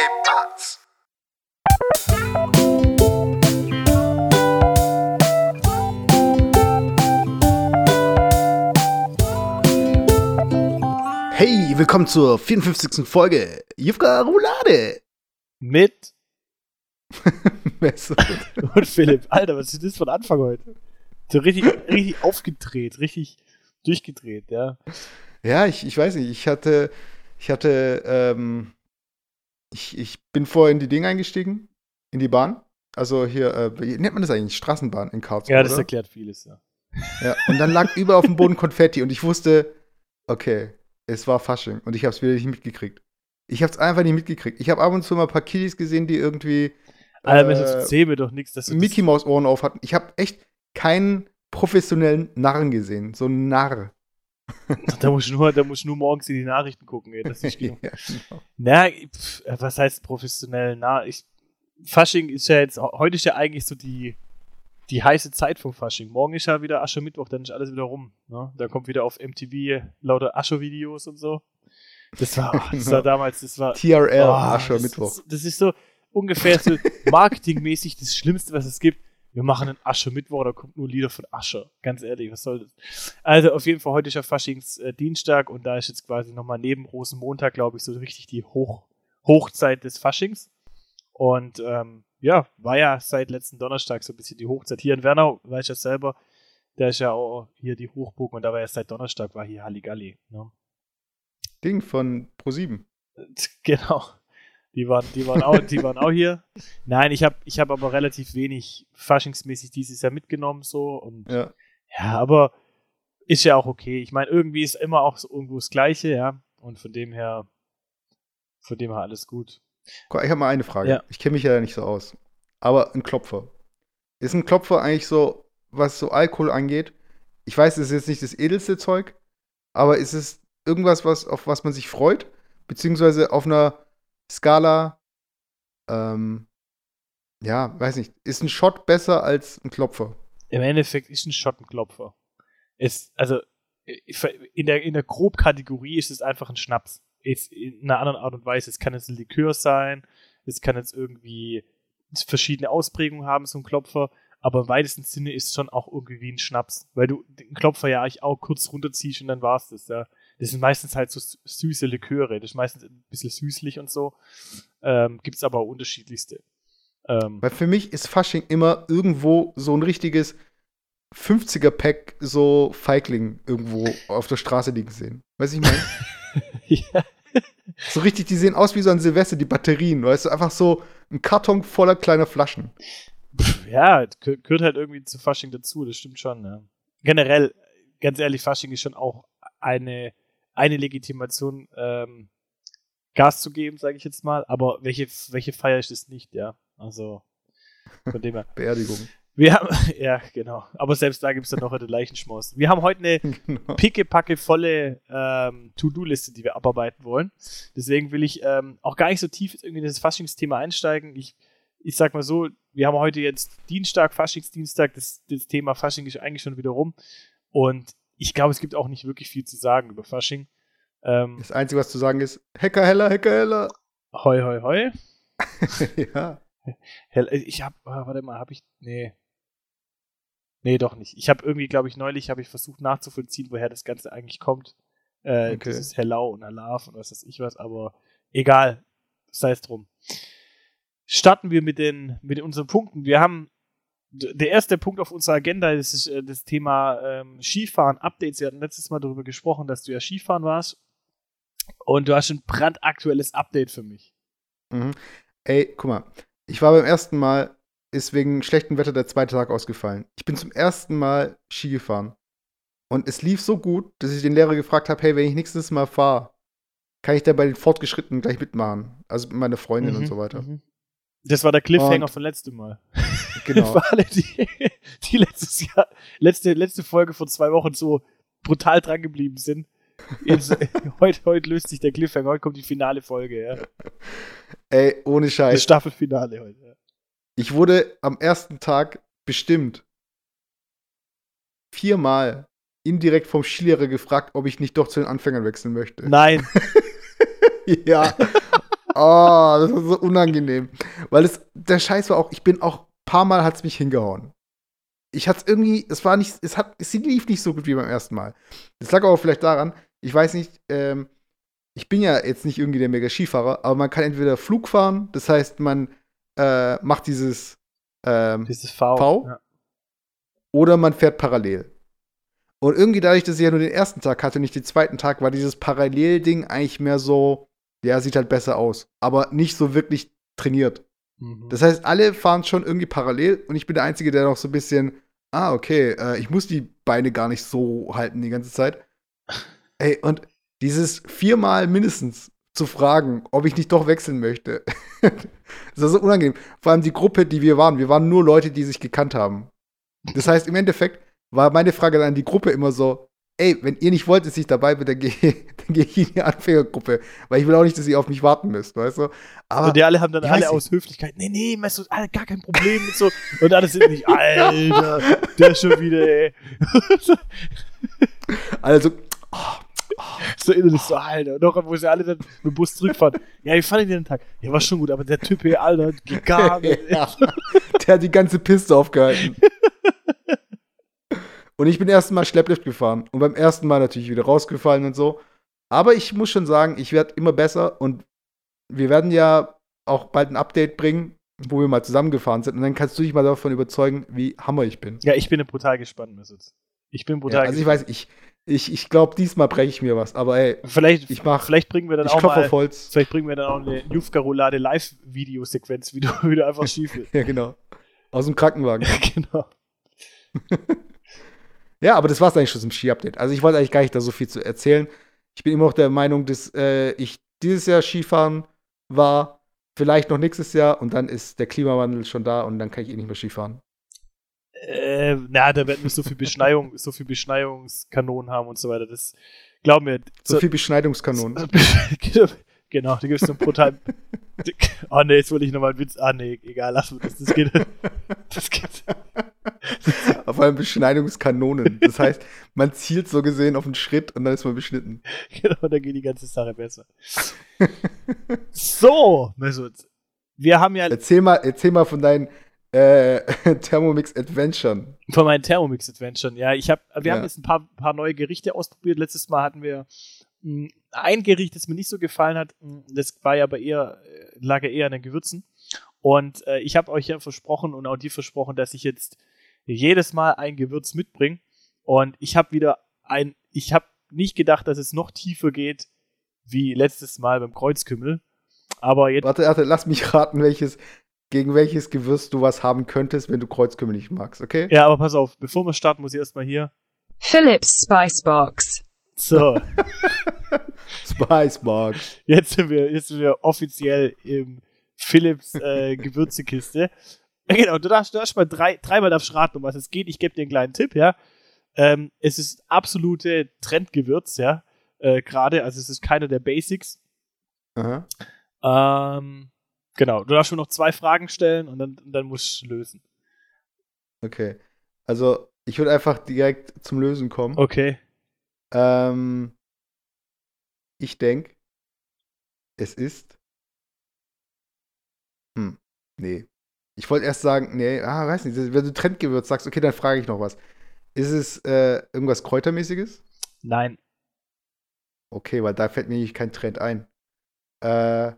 ¿Qué pasa? Hey, willkommen zur 54. Folge Jufka Roulade. Mit Messer. und Philipp. Alter, was ist das von Anfang heute? So richtig, richtig aufgedreht, richtig durchgedreht, ja. ja, ich, ich weiß nicht, ich hatte, ich hatte, ähm, ich, ich bin vorher in die Dinge eingestiegen, in die Bahn. Also hier, äh, wie nennt man das eigentlich? Straßenbahn in Karlsruhe, Ja, das oder? erklärt vieles, ja. Ja, und dann lag überall auf dem Boden Konfetti und ich wusste, okay, es war Fasching und ich habe es wieder nicht mitgekriegt. Ich habe es einfach nicht mitgekriegt. Ich habe ab und zu mal ein paar Kiddies gesehen, die irgendwie Alter, äh, das erzähl mir doch nichts, Mickey Maus Ohren auf hatten. Ich habe echt keinen professionellen Narren gesehen, so ein Narr. da musst du nur, da musst du nur morgens in die Nachrichten gucken, ey. Das ist genug. ja, genau. Na, pf, was heißt professionell? Na, ich, Fasching ist ja jetzt, heute ist ja eigentlich so die, die heiße Zeit vom Fasching. Morgen ist ja wieder Aschermittwoch, dann ist alles wieder rum. Ne? Da kommt wieder auf MTV lauter Ascher-Videos und so. Das war, das war damals, das war, TRL, Oh, Ascher das das ist so ungefähr so marketingmäßig das Schlimmste, was es gibt. Wir machen einen Ascher-Mittwoch, da kommt nur Lieder von Ascher. Ganz ehrlich, was soll das? Also auf jeden Fall, heute ist ja Faschingsdienstag und da ist jetzt quasi nochmal neben Rosenmontag, glaube ich, so richtig die Hoch Hochzeit des Faschings. Und ähm, ja, war ja seit letzten Donnerstag so ein bisschen die Hochzeit. Hier in Wernau, weiß ich ja selber, da ist ja auch hier die Hochburg und da war ja seit Donnerstag war hier Halligalli. Ne? Ding von Pro7. Genau. Die waren, die waren, auch, die waren auch hier. Nein, ich habe ich hab aber relativ wenig faschingsmäßig dieses Jahr mitgenommen so und Ja. ja, aber ist ja auch okay. Ich meine, irgendwie ist immer auch so irgendwo das Gleiche, ja. Und von dem her, von dem her alles gut. Guck, Ich habe mal eine Frage. Ja. Ich kenne mich ja nicht so aus. Aber ein Klopfer. Ist ein Klopfer eigentlich so, was so Alkohol angeht? Ich weiß, es ist jetzt nicht das edelste Zeug, aber ist es irgendwas, was, auf was man sich freut? Beziehungsweise auf einer Skala, ähm, ja, weiß nicht, ist ein Shot besser als ein Klopfer? Im Endeffekt ist ein Schottenklopfer. Ist, also in der, in der Grobkategorie ist es einfach ein Schnaps. Ist in einer anderen Art und Weise. Es kann jetzt ein Likör sein, es kann jetzt irgendwie verschiedene Ausprägungen haben, so ein Klopfer, aber im weitesten Sinne ist es schon auch irgendwie wie ein Schnaps, weil du den Klopfer ja eigentlich auch kurz runterziehst und dann war's das, ja. Das sind meistens halt so süße Liköre, das ist meistens ein bisschen süßlich und so. Ähm, Gibt es aber auch unterschiedlichste. Ähm, Weil für mich ist Fasching immer irgendwo so ein richtiges 50er-Pack so Feigling irgendwo auf der Straße liegen sehen. Weißt du, ich meine? ja. So richtig, die sehen aus wie so ein Silvester, die Batterien, weißt du, einfach so ein Karton voller kleiner Flaschen. Ja, geh- gehört halt irgendwie zu Fasching dazu, das stimmt schon. Ja. Generell, ganz ehrlich, Fasching ist schon auch eine, eine Legitimation, ähm, Gas zu geben, sage ich jetzt mal. Aber welche, welche Feier ist es nicht, ja? Also, von dem her. Beerdigung. Wir haben, ja, genau. Aber selbst da gibt es dann noch eine Leichenschmaus. Wir haben heute eine genau. pickepacke volle ähm, To-Do-Liste, die wir abarbeiten wollen. Deswegen will ich ähm, auch gar nicht so tief irgendwie in das Faschingsthema einsteigen. Ich, ich sag mal so, wir haben heute jetzt Dienstag, Faschingsdienstag, das, das Thema Fasching ist eigentlich schon wieder rum. Und ich glaube, es gibt auch nicht wirklich viel zu sagen über Fasching. Ähm, Das Einzige, was zu sagen ist, Hacker heller, Hacker heller. hoi, hoi, hoi. ja. Hell, äh, ich hab, ah, warte mal, hab ich, nee. Nee, doch nicht. Ich habe irgendwie, glaube ich, neulich habe ich versucht nachzuvollziehen, woher das Ganze eigentlich kommt. Äh, Okay. Dieses Hello und Alarv und was weiß ich was, aber egal. Sei es drum. Starten wir mit den, mit unseren Punkten. Wir haben der erste Punkt auf unserer Agenda ist äh, das Thema ähm, Skifahren, Updates. Wir hatten letztes Mal darüber gesprochen, dass du ja Skifahren warst. Und du hast ein brandaktuelles Update für mich. Mhm. Ey, guck mal. Ich war beim ersten Mal, ist wegen schlechtem Wetter der zweite Tag ausgefallen. Ich bin zum ersten Mal Ski gefahren. Und es lief so gut, dass ich den Lehrer gefragt habe, hey, wenn ich nächstes Mal fahre, kann ich da bei den Fortgeschrittenen gleich mitmachen? Also mit meiner Freundin und Mhm, so weiter. mhm. Das war der Cliffhanger Und- von letztem Mal. Genau. Für alle, die, die letztes Jahr, letzte, letzte Folge vor zwei Wochen so brutal dran geblieben sind. Jetzt, heute, heute löst sich der Cliffhanger, heute kommt die finale Folge, ja. Ey, ohne Das Scheiß. Staffelfinale heute. Ja. Ich wurde am ersten Tag bestimmt viermal indirekt vom Skilehrer gefragt, ob ich nicht doch zu den Anfängern wechseln möchte. Nein, Ja. Oh, das war so unangenehm. Weil es, der Scheiß war auch, ich bin auch, ein paar Mal hat es mich hingehauen. Ich hatte irgendwie, es war nicht, es hat, es lief nicht so gut wie beim ersten Mal. Das lag aber vielleicht daran, ich weiß nicht, ähm, ich bin ja jetzt nicht irgendwie der mega Skifahrer, aber man kann entweder Flug fahren, das heißt, man äh, macht dieses, ähm, Dieses V. V? Ja. oder man fährt parallel. Und irgendwie dadurch, dass ich ja nur den ersten Tag hatte, nicht den zweiten Tag, war dieses Parallel-Ding eigentlich mehr so, ja, sieht halt besser aus, aber nicht so wirklich trainiert. Mhm. Das heißt, alle fahren schon irgendwie parallel und ich bin der Einzige, der noch so ein bisschen, ah, okay, äh, ich muss die Beine gar nicht so halten die ganze Zeit. Ey, und dieses viermal mindestens zu fragen, ob ich nicht doch wechseln möchte, das war so unangenehm. Vor allem die Gruppe, die wir waren, wir waren nur Leute, die sich gekannt haben. Das heißt, im Endeffekt war meine Frage dann an die Gruppe immer so, ey, wenn ihr nicht wollt, dass ich dabei bin, dann gehe geh ich in die Anfängergruppe, weil ich will auch nicht, dass ihr auf mich warten müsst, weißt du? Aber und die alle haben dann alle nicht. aus Höflichkeit, nee, nee, Mesut, Alter, gar kein Problem und so. Und alle sind nicht, Alter, der ist schon wieder, ey. also, so innerlich so, Alter. Und noch, wo sie alle dann mit dem Bus zurückfahren. Ja, wie fand ich den Tag? Ja, war schon gut, aber der Typ hier, Alter, nicht. ja, der hat die ganze Piste aufgehalten. Und ich bin erst mal Schlepplift gefahren und beim ersten Mal natürlich wieder rausgefallen und so. Aber ich muss schon sagen, ich werde immer besser und wir werden ja auch bald ein Update bringen, wo wir mal zusammengefahren sind und dann kannst du dich mal davon überzeugen, wie hammer ich bin. Ja, ich bin brutal gespannt, Mesut. Ich bin Ja, brutal also ich gespannt. weiß, ich, ich, ich glaube, diesmal breche ich mir was, aber ey, Vielleicht, ich mach, vielleicht bringen wir dann ich auch mal, vielleicht bringen wir dann auch eine Jufka-Roulade Live-Videosequenz, wie du, wie du einfach schief bist. Ja, genau. Aus dem Krankenwagen. genau. Ja, aber das war's eigentlich schon zum Ski-Update. Also ich wollte eigentlich gar nicht da so viel zu erzählen. Ich bin immer noch der Meinung, dass äh, ich dieses Jahr Skifahren war, vielleicht noch nächstes Jahr und dann ist der Klimawandel schon da und dann kann ich eh nicht mehr Skifahren. Äh, na, da werden wir so viel Beschneiung, so viel Beschneiungskanonen haben und so weiter. Das glauben wir. So viel Beschneidungskanonen. genau, da gibt es so ein brutal. oh ne, jetzt wollte ich nochmal einen Witz. Ah ne, egal, lass mal das. Das geht. Das geht. Auf allem Beschneidungskanonen. Das heißt, man zielt so gesehen auf einen Schritt und dann ist man beschnitten. Genau, dann geht die ganze Sache besser. so, Mesut. Wir haben ja Erzähl mal, erzähl mal von deinen äh, Thermomix Adventuren. von meinen Thermomix Adventuren. Ja, ich habe, wir haben Ja. jetzt ein paar, paar neue Gerichte ausprobiert. Letztes Mal hatten wir mh, ein Gericht, das mir nicht so gefallen hat. Mh, Das war ja aber eher, äh, lag ja eher an den Gewürzen. Und äh, ich habe euch ja versprochen und auch dir versprochen, dass ich jetzt jedes Mal ein Gewürz mitbringe. Und ich habe wieder ein, ich habe nicht gedacht, dass es noch tiefer geht wie letztes Mal beim Kreuzkümmel. Aber jetzt, Warte, warte, lass mich raten, welches, gegen welches Gewürz du was haben könntest, wenn du Kreuzkümmel nicht magst, okay? ja, aber pass auf, bevor wir starten, muss ich erstmal hier. Philips Spicebox. So. Spicebox. Jetzt sind wir, jetzt sind wir offiziell im Philips äh, Gewürzekiste. Genau, du darfst, du darfst mal drei, dreimal darfst raten, um was es geht. Ich gebe dir einen kleinen Tipp, ja. Ähm, es ist absolute Trendgewürz, ja. Äh, Gerade, also es ist keiner der Basics. Aha. Ähm, genau, du darfst nur noch zwei Fragen stellen und dann, dann musst du lösen. Okay. Also, ich würde einfach direkt zum Lösen kommen. Okay. Ähm, ich denke, es ist. Hm, nee. Ich wollte erst sagen, nee, ah, weiß nicht, wenn du Trendgewürz sagst, okay, dann frage ich noch was. Ist es äh, irgendwas Kräutermäßiges? Nein. Okay, weil da fällt mir nämlich kein Trend ein. Äh,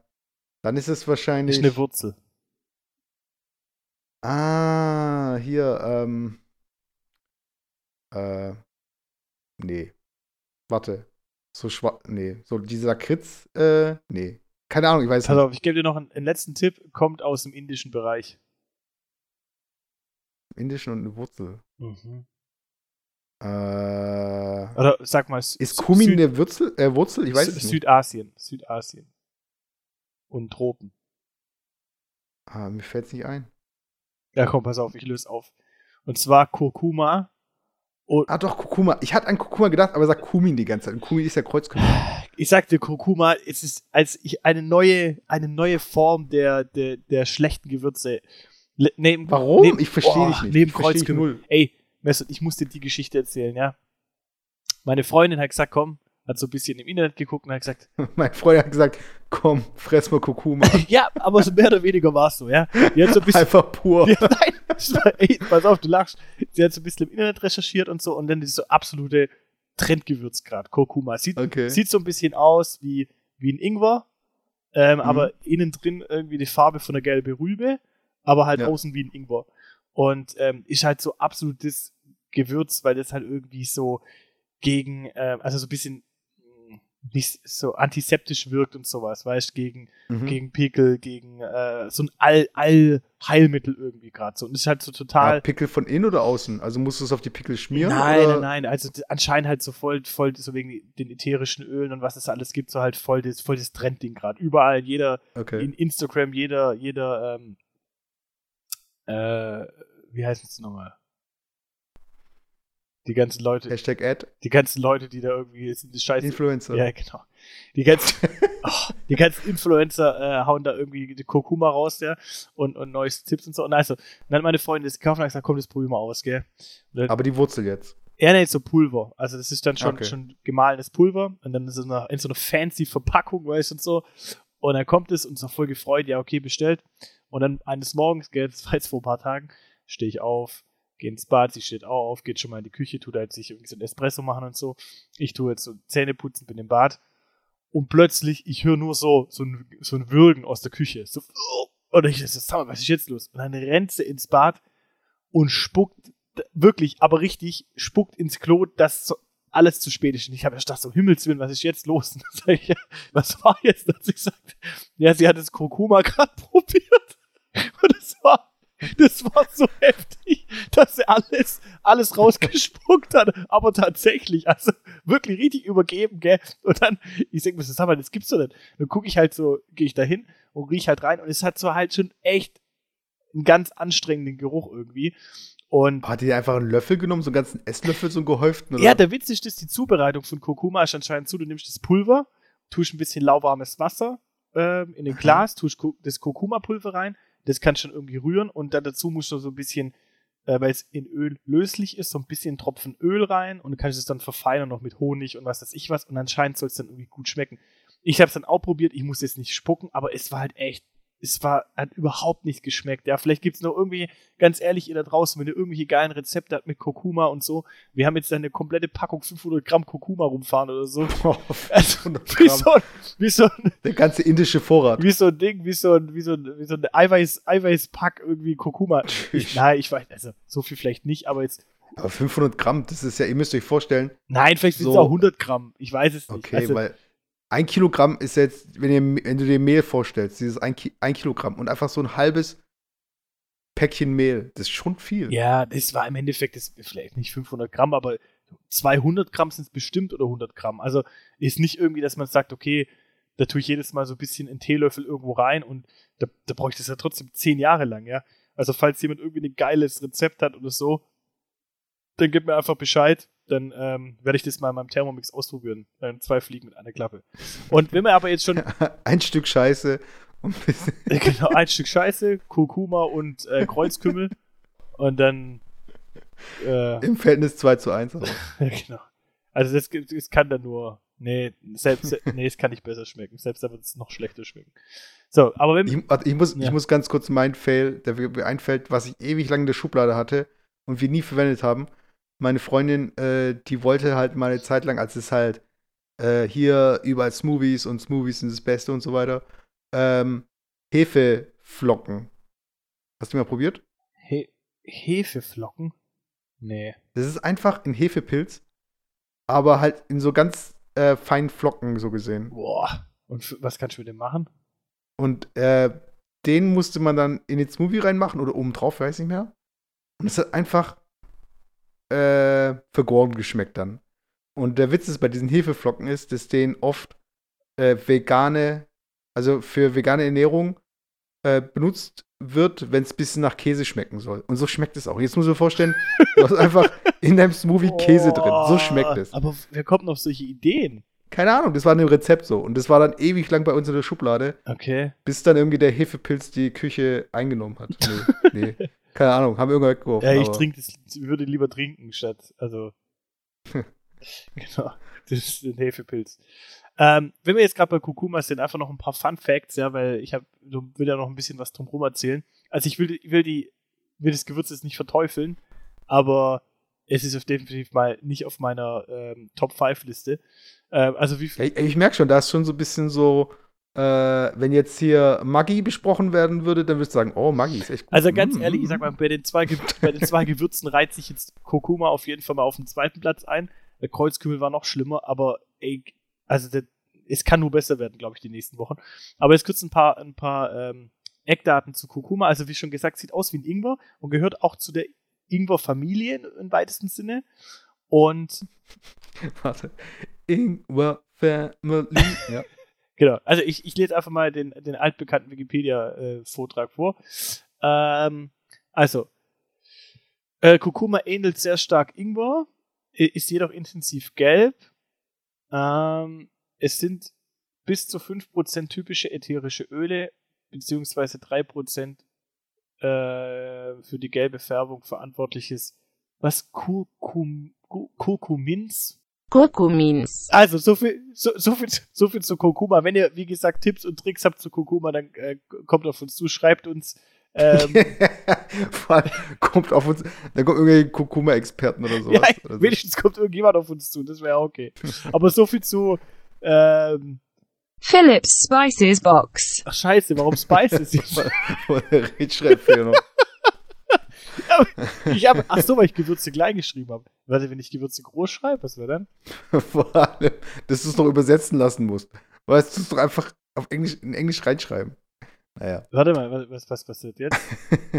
dann ist es wahrscheinlich. Ist eine Wurzel. Ah, hier, ähm. Äh. Nee. Warte. So schwarz. Nee. So dieser Lakritz, äh, nee. Keine Ahnung, ich weiß Pass nicht. auf, ich gebe dir noch einen, einen letzten Tipp. Kommt aus dem indischen Bereich. Indischen und eine Wurzel. Mhm. Äh. Oder sag mal, Ist Kumin Süd- eine Wurzel? Äh, Wurzel? Ich weiß Sü- es nicht. Südasien. Südasien. Und Tropen. Ah, mir fällt es nicht ein. Ja, komm, pass auf, ich löse auf. Und zwar Kurkuma. Und Ah, doch, Kurkuma. Ich hatte an Kurkuma gedacht, aber sag Kumin die ganze Zeit. Und Kumin ist ja Kreuzkümmel. ich sagte Kurkuma, es ist als ich eine neue, eine neue Form der, der, der schlechten Gewürze. Le- Neben, Warum? Neben, ich verstehe dich nicht. Neben Kreuzkümmel. null. Ey, Mesut, ich muss dir die Geschichte erzählen, ja. Meine Freundin hat gesagt, komm, hat so ein bisschen im Internet geguckt und hat gesagt, Mein Freund hat gesagt, komm, fress mal Kurkuma. ja, aber so mehr oder weniger war es so, ja. Die hat so ein bisschen, Einfach pur. ja, nein, ey, pass auf, du lachst. Sie hat so ein bisschen im Internet recherchiert und so und dann ist so absolute Trendgewürz gerade, Kurkuma. Sieht, Okay. sieht so ein bisschen aus wie, wie ein Ingwer, ähm, Mhm. aber innen drin irgendwie die Farbe von der gelben Rübe, aber halt Ja. außen wie ein Ingwer. Und ähm, ist halt so absolutes Gewürz, weil das halt irgendwie so gegen, ähm, also so ein bisschen mh, nicht so antiseptisch wirkt und sowas, weißt gegen, Mhm. gegen Pickel, gegen äh, so ein All, Allheilmittel irgendwie gerade so. Und ist halt so Ja, total. Pickel von innen oder außen? Also musst du es auf die Pickel schmieren? Nein, oder? nein, nein. Also anscheinend halt so voll, voll so wegen den ätherischen Ölen und was es alles gibt, so halt voll das, voll das Trendding gerade. Überall, jeder, Okay. in Instagram, jeder, jeder, ähm, äh, wie heißt es nochmal? Die ganzen Leute, Hashtag Ad, die ganzen Leute, die da irgendwie sind, die Scheiße. Influencer. Ja, genau. Die ganzen, oh, die ganzen Influencer äh, hauen da irgendwie die Kurkuma raus, ja, und, und neues Tipps und so. Und also, dann hat meine Freundin das gekauft und hat gesagt, komm, das probieren wir aus, gell. Dann, Aber die Wurzel jetzt. er nennt so Pulver. Also das ist dann schon, Okay. schon gemahlenes Pulver und dann ist es in so einer fancy Verpackung, weißt du, und so. Und dann kommt es und ist auch voll gefreut, ja, okay, bestellt. Und dann eines Morgens, gell, das war jetzt vor ein paar Tagen, stehe ich auf, gehe ins Bad, sie steht auch auf, geht schon mal in die Küche, tut halt sich irgendwie so ein Espresso machen und so. Ich tue jetzt so Zähne putzen, bin im Bad. Und plötzlich, ich höre nur so, so ein, so ein Würgen aus der Küche. So, und ich so, was ist jetzt los? Und dann rennt sie ins Bad und spuckt, wirklich, aber richtig, spuckt ins Klo, dass alles zu spät ist. Und ich habe erst gedacht, so Himmelswillen, was ist jetzt los? Ich, was war jetzt, dass sie sagt, ja, sie hat das Kurkuma gerade probiert. Und das war, das war so heftig, dass sie alles, alles rausgespuckt hat. Aber tatsächlich, also wirklich richtig übergeben, gell? Und dann, ich denke mir so, sag mal, das gibt's doch nicht. Dann gucke ich halt so, gehe ich da hin und riech halt rein und es hat so halt schon echt einen ganz anstrengenden Geruch irgendwie. Und Hat die einfach einen Löffel genommen, so einen ganzen Esslöffel, so einen gehäuften? Oder? ja, der Witz ist, dass die Zubereitung von Kurkuma ist anscheinend so, du nimmst das Pulver, tust ein bisschen lauwarmes Wasser ähm, in den Glas, tust das Kurkuma-Pulver rein, das kannst du dann irgendwie rühren und dann dazu musst du so ein bisschen, äh, weil es in Öl löslich ist, so ein bisschen Tropfen Öl rein und du kannst es dann verfeinern noch mit Honig und was weiß ich was und anscheinend soll es dann irgendwie gut schmecken. Ich habe es dann auch probiert, ich muss jetzt nicht spucken, aber es war halt echt, es war, hat überhaupt nicht geschmeckt. Ja, vielleicht gibt es noch irgendwie, ganz ehrlich, ihr da draußen, wenn ihr irgendwelche geilen Rezepte habt mit Kurkuma und so, wir haben jetzt eine komplette Packung 500 Gramm Kurkuma rumfahren oder so. Oh, Also, 500 wie so, wie, so ein, Der ganze indische Vorrat. wie so ein Ding, wie so ein, wie so ein, wie so ein Eiweiß, Eiweißpack irgendwie Kurkuma. Ich, nein, ich weiß, also so viel vielleicht nicht, aber jetzt, Aber 500 Gramm, das ist ja, ihr müsst euch vorstellen, nein, vielleicht sind es So. auch 100 Gramm. Ich weiß es nicht. okay, also, weil ein Kilogramm ist jetzt, wenn, ihr, wenn du dir Mehl vorstellst, dieses ein, ein Kilogramm und einfach so ein halbes Päckchen Mehl, das ist schon viel. ja, das war im Endeffekt, das vielleicht nicht 500 Gramm, aber 200 Gramm sind es bestimmt oder 100 Gramm. Also ist nicht irgendwie, dass man sagt, okay, da tue ich jedes Mal so ein bisschen einen Teelöffel irgendwo rein und da, da brauche ich das ja trotzdem zehn Jahre lang, ja. Also falls jemand irgendwie ein geiles Rezept hat oder so, dann gib mir einfach Bescheid. Dann ähm, werde ich das mal in meinem Thermomix ausprobieren. Dann zwei Fliegen mit einer Klappe. Und wenn wir aber jetzt schon ein Stück Scheiße und ein bisschen genau ein Stück Scheiße, Kurkuma und äh, Kreuzkümmel und dann äh, im Verhältnis 2 zu 1. Aber. Ja, genau. Also das, das kann dann nur. Nee, selbst, nee, es kann nicht besser schmecken. Selbst da wird es noch schlechter schmecken. So, aber wenn. Ich, ich, muss, Ja. ich muss ganz kurz mein Fail, der mir einfällt, was ich ewig lang in der Schublade hatte und wir nie verwendet haben. Meine Freundin, äh, die wollte halt mal eine Zeit lang, als es halt äh, hier überall Smoothies und Smoothies sind das Beste und so weiter, ähm, Hefeflocken. Hast du mal probiert? He Hefeflocken? Nee. Das ist einfach ein Hefepilz, aber halt in so ganz äh, feinen Flocken so gesehen. Boah. Und was kannst du mit dem machen? Und äh, den musste man dann in den Smoothie reinmachen oder oben drauf, weiß nicht mehr. Und es hat einfach äh, vergoren geschmeckt dann. Und der Witz ist bei diesen Hefeflocken ist, dass denen oft äh, vegane, also für vegane Ernährung äh, benutzt wird, wenn es ein bisschen nach Käse schmecken soll. Und so schmeckt es auch. Jetzt musst du dir vorstellen, du hast einfach in deinem Smoothie Käse drin. So schmeckt es. Aber wer kommt auf solche Ideen? Keine Ahnung, das war in dem Rezept so. Und das war dann ewig lang bei uns in der Schublade. Okay. Bis dann irgendwie der Hefepilz die Küche eingenommen hat. Nee, nee. Keine Ahnung, haben wir irgendwann weggeworfen. Ja, ich trinke das, würde lieber trinken statt. Also. Genau, das ist ein Hefepilz. Ähm, wenn wir jetzt gerade bei Kurkuma sind, einfach noch ein paar Fun Facts, ja, weil ich hab, will ja noch ein bisschen was drumherum erzählen. Also ich will, will die, will das Gewürz jetzt nicht verteufeln, aber es ist auf definitiv mal nicht auf meiner ähm, Top 5 Liste. Ähm, also wie ich, ich merke schon, da ist schon so ein bisschen so, äh, wenn jetzt hier Maggi besprochen werden würde, dann würdest du sagen, oh, Maggi ist echt gut. Also ganz mm, ehrlich, ich sag mal, bei den zwei, bei den zwei Gewürzen reiht sich jetzt Kurkuma auf jeden Fall mal auf den zweiten Platz ein. Der Kreuzkümmel war noch schlimmer, aber ey, also der, es kann nur besser werden, glaube ich, die nächsten Wochen. Aber jetzt kurz ein paar, ein paar ähm, Eckdaten zu Kurkuma. Also wie schon gesagt, sieht aus wie ein Ingwer und gehört auch zu der Ingwer-Familie im weitesten Sinne. Und Warte. Ingwer Family. ja. Genau. Also ich, ich lese einfach mal den, den altbekannten Wikipedia-Vortrag äh, vor. Ähm, also, äh, Kurkuma ähnelt sehr stark Ingwer, ist jedoch intensiv gelb. Ähm, es sind bis zu 5% typische ätherische Öle, beziehungsweise 3% äh, für die gelbe Färbung verantwortliches, was Kurkum, Kurkumins? Kurkumins. Also, so viel, so, so, viel, so viel zu Kurkuma. Wenn ihr, wie gesagt, Tipps und Tricks habt zu Kurkuma, dann äh, kommt auf uns zu, schreibt uns. Ähm, kommt auf uns, dann kommt irgendwelche Kurkuma-Experten oder sowas. Ja, oder so. wenigstens kommt irgendjemand auf uns zu, das wäre okay. Aber so viel zu ähm, Philips Spices Box. Ach scheiße, warum Spices? Rechtschreibfehler noch. ich habe, ach so, weil ich Gewürze klein geschrieben habe. Warte, wenn ich Gewürze groß schreibe, was wäre dann? Vor allem, dass du es noch übersetzen lassen musst. Weißt du, es doch einfach auf Englisch, in Englisch reinschreiben. Naja. Warte mal, was, was passiert jetzt?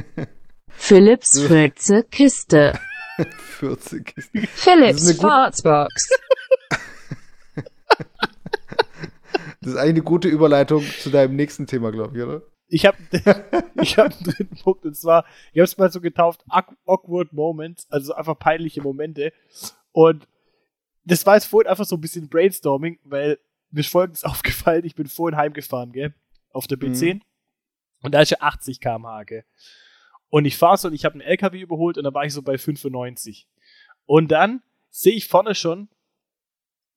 Philips Fürze Kiste. Fürze Kiste. Philips Fartsbox. Das ist eigentlich eine gute Überleitung zu deinem nächsten Thema, glaube ich, oder? Ich habe ich hab einen dritten Punkt und zwar, ich habe es mal so getauft, awkward moments, also einfach peinliche Momente. Und das war jetzt vorhin einfach so ein bisschen Brainstorming, weil mir ist folgendes aufgefallen, ich bin vorhin heimgefahren, gell, auf der B10 mhm. und da ist ja 80 km/h, gell. Und ich fahre so und ich habe einen LKW überholt und da war ich so bei 95. Und dann sehe ich vorne schon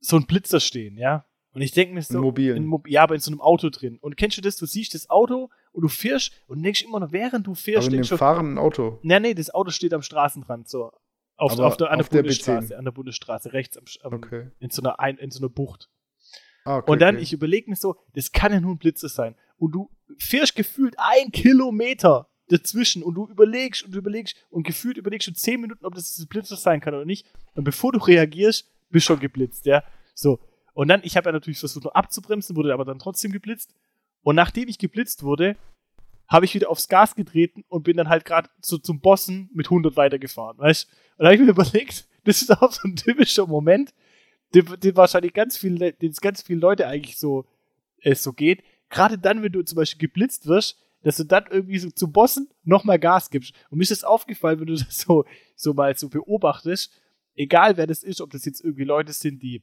so einen Blitzer stehen, ja. Und ich denke mir so, in Mo ja, aber in so einem Auto drin. Und kennst du das? Du siehst das Auto und du fährst und denkst immer noch, während du fährst, aber denkst dem fahrenden Auto. Nee, nee, das Auto steht am Straßenrand, so. Auf, auf der, an der, der Bundesstraße, B10. an der Bundesstraße, rechts am, am okay. in, so einer, in so einer Bucht. Ah, okay, und dann, okay. ich überlege mir so, das kann ja nur ein Blitzer sein. Und du fährst gefühlt ein Kilometer dazwischen und du überlegst und du überlegst und gefühlt überlegst du zehn Minuten, ob das ein Blitzer sein kann oder nicht. Und bevor du reagierst, bist schon geblitzt, ja. So. Und dann, ich habe ja natürlich versucht, noch abzubremsen, wurde aber dann trotzdem geblitzt. Und nachdem ich geblitzt wurde, habe ich wieder aufs Gas getreten und bin dann halt gerade so zum Bossen mit 100 weitergefahren, weißt Und da habe ich mir überlegt, das ist auch so ein typischer Moment, den, den wahrscheinlich ganz viele, den es ganz viele Leute eigentlich so, äh, so geht. Gerade dann, wenn du zum Beispiel geblitzt wirst, dass du dann irgendwie so zum Bossen nochmal Gas gibst. Und mir ist das aufgefallen, wenn du das so, so mal so beobachtest, egal wer das ist, ob das jetzt irgendwie Leute sind, die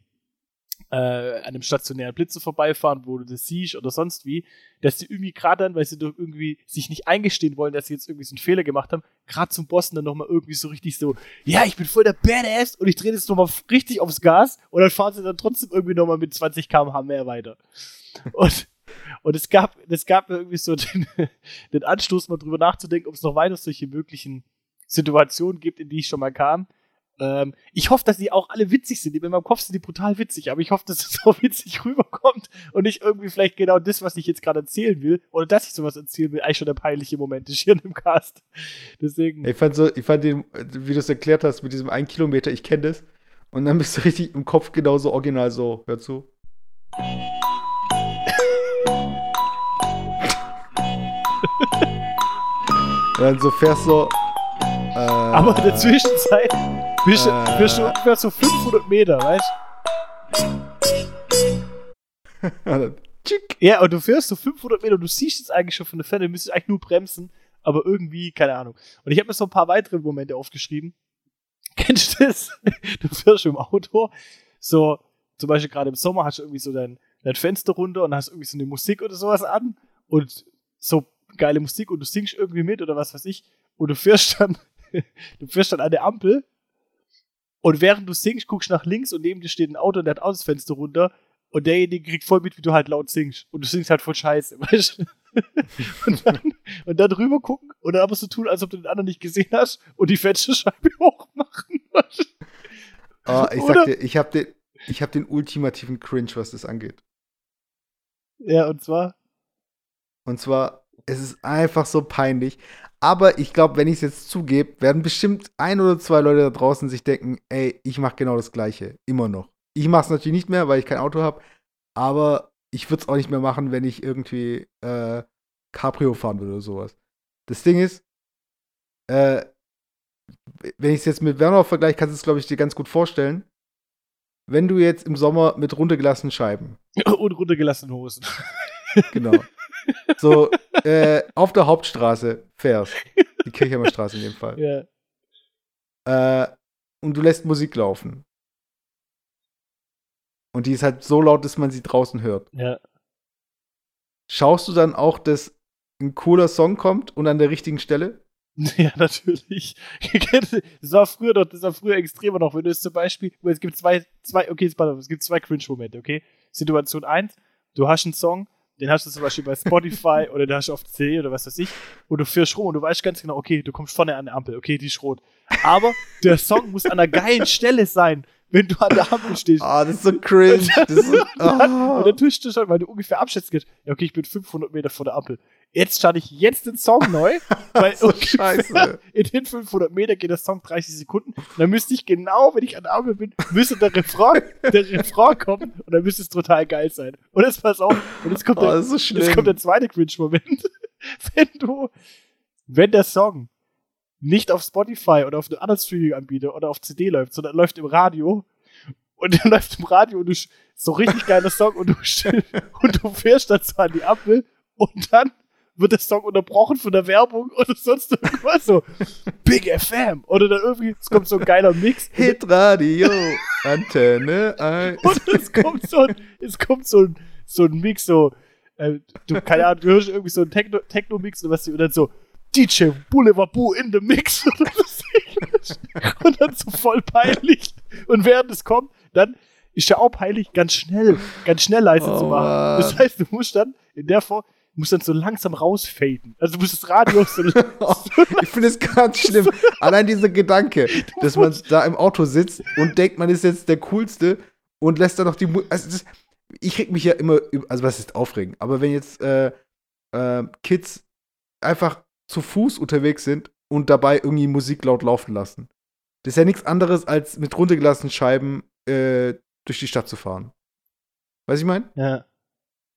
äh, an einem stationären Blitzer vorbeifahren, wo du das siehst oder sonst wie, dass sie irgendwie gerade dann, weil sie doch irgendwie sich nicht eingestehen wollen, dass sie jetzt irgendwie so einen Fehler gemacht haben, gerade zum Bossen dann nochmal irgendwie so richtig so, ja, ich bin voll der Badass und ich drehe jetzt nochmal richtig aufs Gas und dann fahren sie dann trotzdem irgendwie nochmal mit 20 km/h mehr weiter. Und, und es gab, es gab irgendwie so den, den Anstoß, mal drüber nachzudenken, ob es noch weiter solche möglichen Situationen gibt, in die ich schon mal kam. Ähm, ich hoffe, dass die auch alle witzig sind. In meinem Kopf sind die brutal witzig, aber ich hoffe, dass es so witzig rüberkommt und nicht irgendwie vielleicht genau das, was ich jetzt gerade erzählen will, oder dass ich sowas erzählen will, eigentlich schon der peinliche Moment ist hier in dem Cast. Deswegen. Ich fand so, ich fand den, wie du es erklärt hast, mit diesem einen Kilometer, ich kenne das. Und dann bist du richtig im Kopf genauso original so. Hör zu. und dann so fährst so. Äh, aber in der Zwischenzeit bist, äh, bist du ungefähr so 500 Meter, weißt du? ja, und du fährst so 500 Meter und du siehst jetzt eigentlich schon von der Ferne, du müsstest eigentlich nur bremsen, aber irgendwie, keine Ahnung. Und ich habe mir so ein paar weitere Momente aufgeschrieben. Kennst du das? Du fährst im Auto, so, zum Beispiel gerade im Sommer hast du irgendwie so dein, dein Fenster runter und hast irgendwie so eine Musik oder sowas an und so geile Musik und du singst irgendwie mit oder was weiß ich und du fährst dann, du fährst dann an der Ampel Und während du singst, guckst du nach links und neben dir steht ein Auto und der hat auch das Fenster runter. Und derjenige kriegt voll mit, wie du halt laut singst. Und du singst halt voll scheiße, weißt du? und, dann, und dann rüber gucken und dann aber so tun, als ob du den anderen nicht gesehen hast und die Fensterscheibe hochmachen. Oh, ich Oder- sag dir, ich hab den, ich hab den ultimativen Cringe, was das angeht. Ja, und zwar. Und zwar, es ist einfach so peinlich. Aber ich glaube, wenn ich es jetzt zugebe, werden bestimmt ein oder zwei Leute da draußen sich denken, ey, ich mache genau das Gleiche. Immer noch. Ich mache es natürlich nicht mehr, weil ich kein Auto habe. Aber ich würde es auch nicht mehr machen, wenn ich irgendwie äh, Cabrio fahren würde oder sowas. Das Ding ist, äh, wenn ich es jetzt mit Werner vergleiche, kannst du es, glaube ich, dir ganz gut vorstellen. Wenn du jetzt im Sommer mit runtergelassenen Scheiben Und runtergelassene Hosen. Genau. So, äh, auf der Hauptstraße fährst. Die Kirchheimer Straße in dem Fall. Ja. Äh, und du lässt Musik laufen. Und die ist halt so laut, dass man sie draußen hört. Ja. Schaust du dann auch, dass ein cooler Song kommt und an der richtigen Stelle? Ja, natürlich. Das war früher noch, das war früher extremer noch, wenn du es zum Beispiel, es gibt zwei, zwei, okay, es gibt zwei Cringe-Momente, okay? Situation 1, du hast einen Song, den hast du zum Beispiel bei Spotify oder den hast du auf CD oder was weiß ich, und du fährst rum und du weißt ganz genau, okay, du kommst vorne an der Ampel, okay, die ist rot. Aber der Song muss an einer geilen Stelle sein, wenn du an der Ampel stehst. Ah, das ist so cringe. Das ist so, Und dann, ah. und dann tust du schon, weil du ungefähr abschätzen kannst, ja, okay, ich bin 500 Meter vor der Ampel. Jetzt starte ich jetzt den Song neu, weil so scheiße. in den 500 Meter geht der Song 30 Sekunden. Und dann müsste ich genau, wenn ich an der Ampel bin, müsste der Refrain, der Refrain kommen und dann müsste es total geil sein. Und jetzt pass auf, und jetzt kommt, Oh, der, so jetzt kommt der zweite Cringe-Moment. wenn du, wenn der Song nicht auf Spotify oder auf einem anderen Streaming-Anbieter oder auf CD läuft, sondern läuft im Radio und der läuft im Radio und du so richtig geiler Song und du, und du fährst dazu an die Ampel und dann wird der Song unterbrochen von der Werbung oder sonst irgendwas. So Big FM oder dann irgendwie es kommt so ein geiler Mix. Hitradio, Antenne 1. und es kommt so ein, es kommt so ein, so ein Mix so äh, du keine Ahnung du hörst irgendwie so ein Techno, Techno Mix oder was und dann so DJ Boulevard Boo in the Mix. Und dann so voll peinlich. Und während es kommt dann ist ja auch peinlich ganz schnell ganz schnell leise Oh, zu machen. Das heißt du musst dann in der Form musst dann so langsam rausfaden also du musst das Radio so, Ich finde es ganz schlimm. Allein dieser Gedanke, dass man da im Auto sitzt und denkt, man ist jetzt der Coolste und lässt dann noch die Mu also das, Ich reg mich ja immer, also was ist aufregen, aber wenn jetzt äh, äh, Kids einfach zu Fuß unterwegs sind und dabei irgendwie Musik laut laufen lassen. Das ist ja nichts anderes, als mit runtergelassenen Scheiben äh, durch die Stadt zu fahren. Weißt du, ich meine? ja.